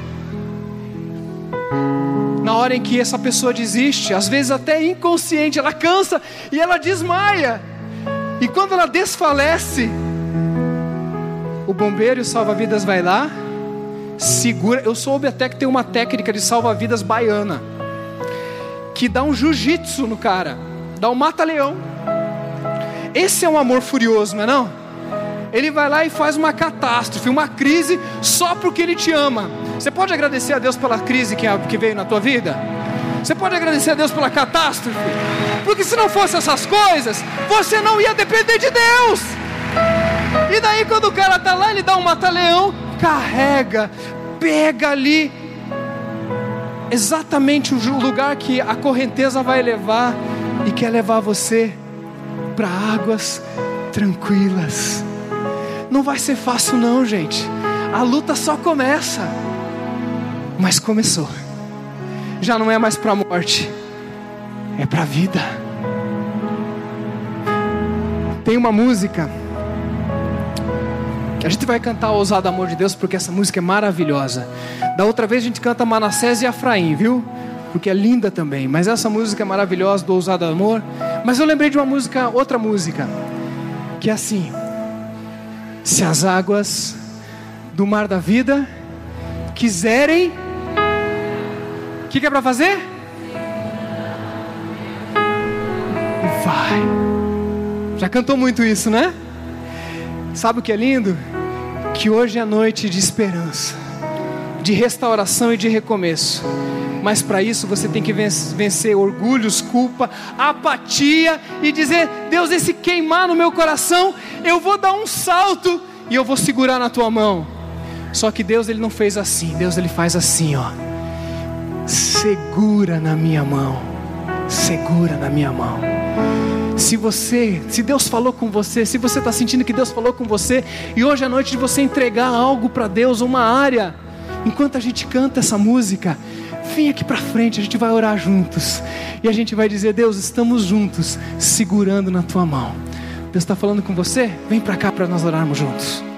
Na hora em que essa pessoa desiste, às vezes até inconsciente, ela cansa e ela desmaia. E quando ela desfalece, o bombeiro e o salva-vidas vai lá, segura. Eu soube até que tem uma técnica de salva-vidas baiana que dá um jiu-jitsu no cara, dá um mata-leão. Esse é um amor furioso, não é não? Ele vai lá e faz uma catástrofe, uma crise, só porque ele te ama. Você pode agradecer a Deus pela crise que, veio na tua vida? Você pode agradecer a Deus pela catástrofe? Porque se não fosse essas coisas, você não ia depender de Deus. E daí quando o cara tá lá, ele dá um mata-leão, carrega, pega ali exatamente o lugar que a correnteza vai levar e quer levar você para águas tranquilas. Não vai ser fácil, não, gente. A luta só começa, mas começou. Já não é mais para a morte, é para a vida. Tem uma música a gente vai cantar Ousado Amor de Deus porque essa música é maravilhosa. Da outra vez a gente canta Manassés e Efraim, viu? Porque é linda também. Mas essa música é maravilhosa do Ousado Amor. Mas eu lembrei de uma música, outra música, que é assim: Se as águas do mar da vida quiserem, o que, que é para fazer? Vai. Já cantou muito isso, né? Sabe o que é lindo? Que hoje é noite de esperança, de restauração e de recomeço. Mas para isso você tem que vencer orgulhos, culpa, apatia e dizer: Deus, esse queimar no meu coração, eu vou dar um salto e eu vou segurar na tua mão. Só que Deus ele não fez assim. Deus ele faz assim, ó. Segura na minha mão. Segura na minha mão. Se você, se Deus falou com você, se você está sentindo que Deus falou com você, e hoje é noite de você entregar algo para Deus, uma área, enquanto a gente canta essa música, vem aqui para frente, a gente vai orar juntos, e a gente vai dizer: Deus, estamos juntos, segurando na tua mão. Deus está falando com você? Vem para cá para nós orarmos juntos.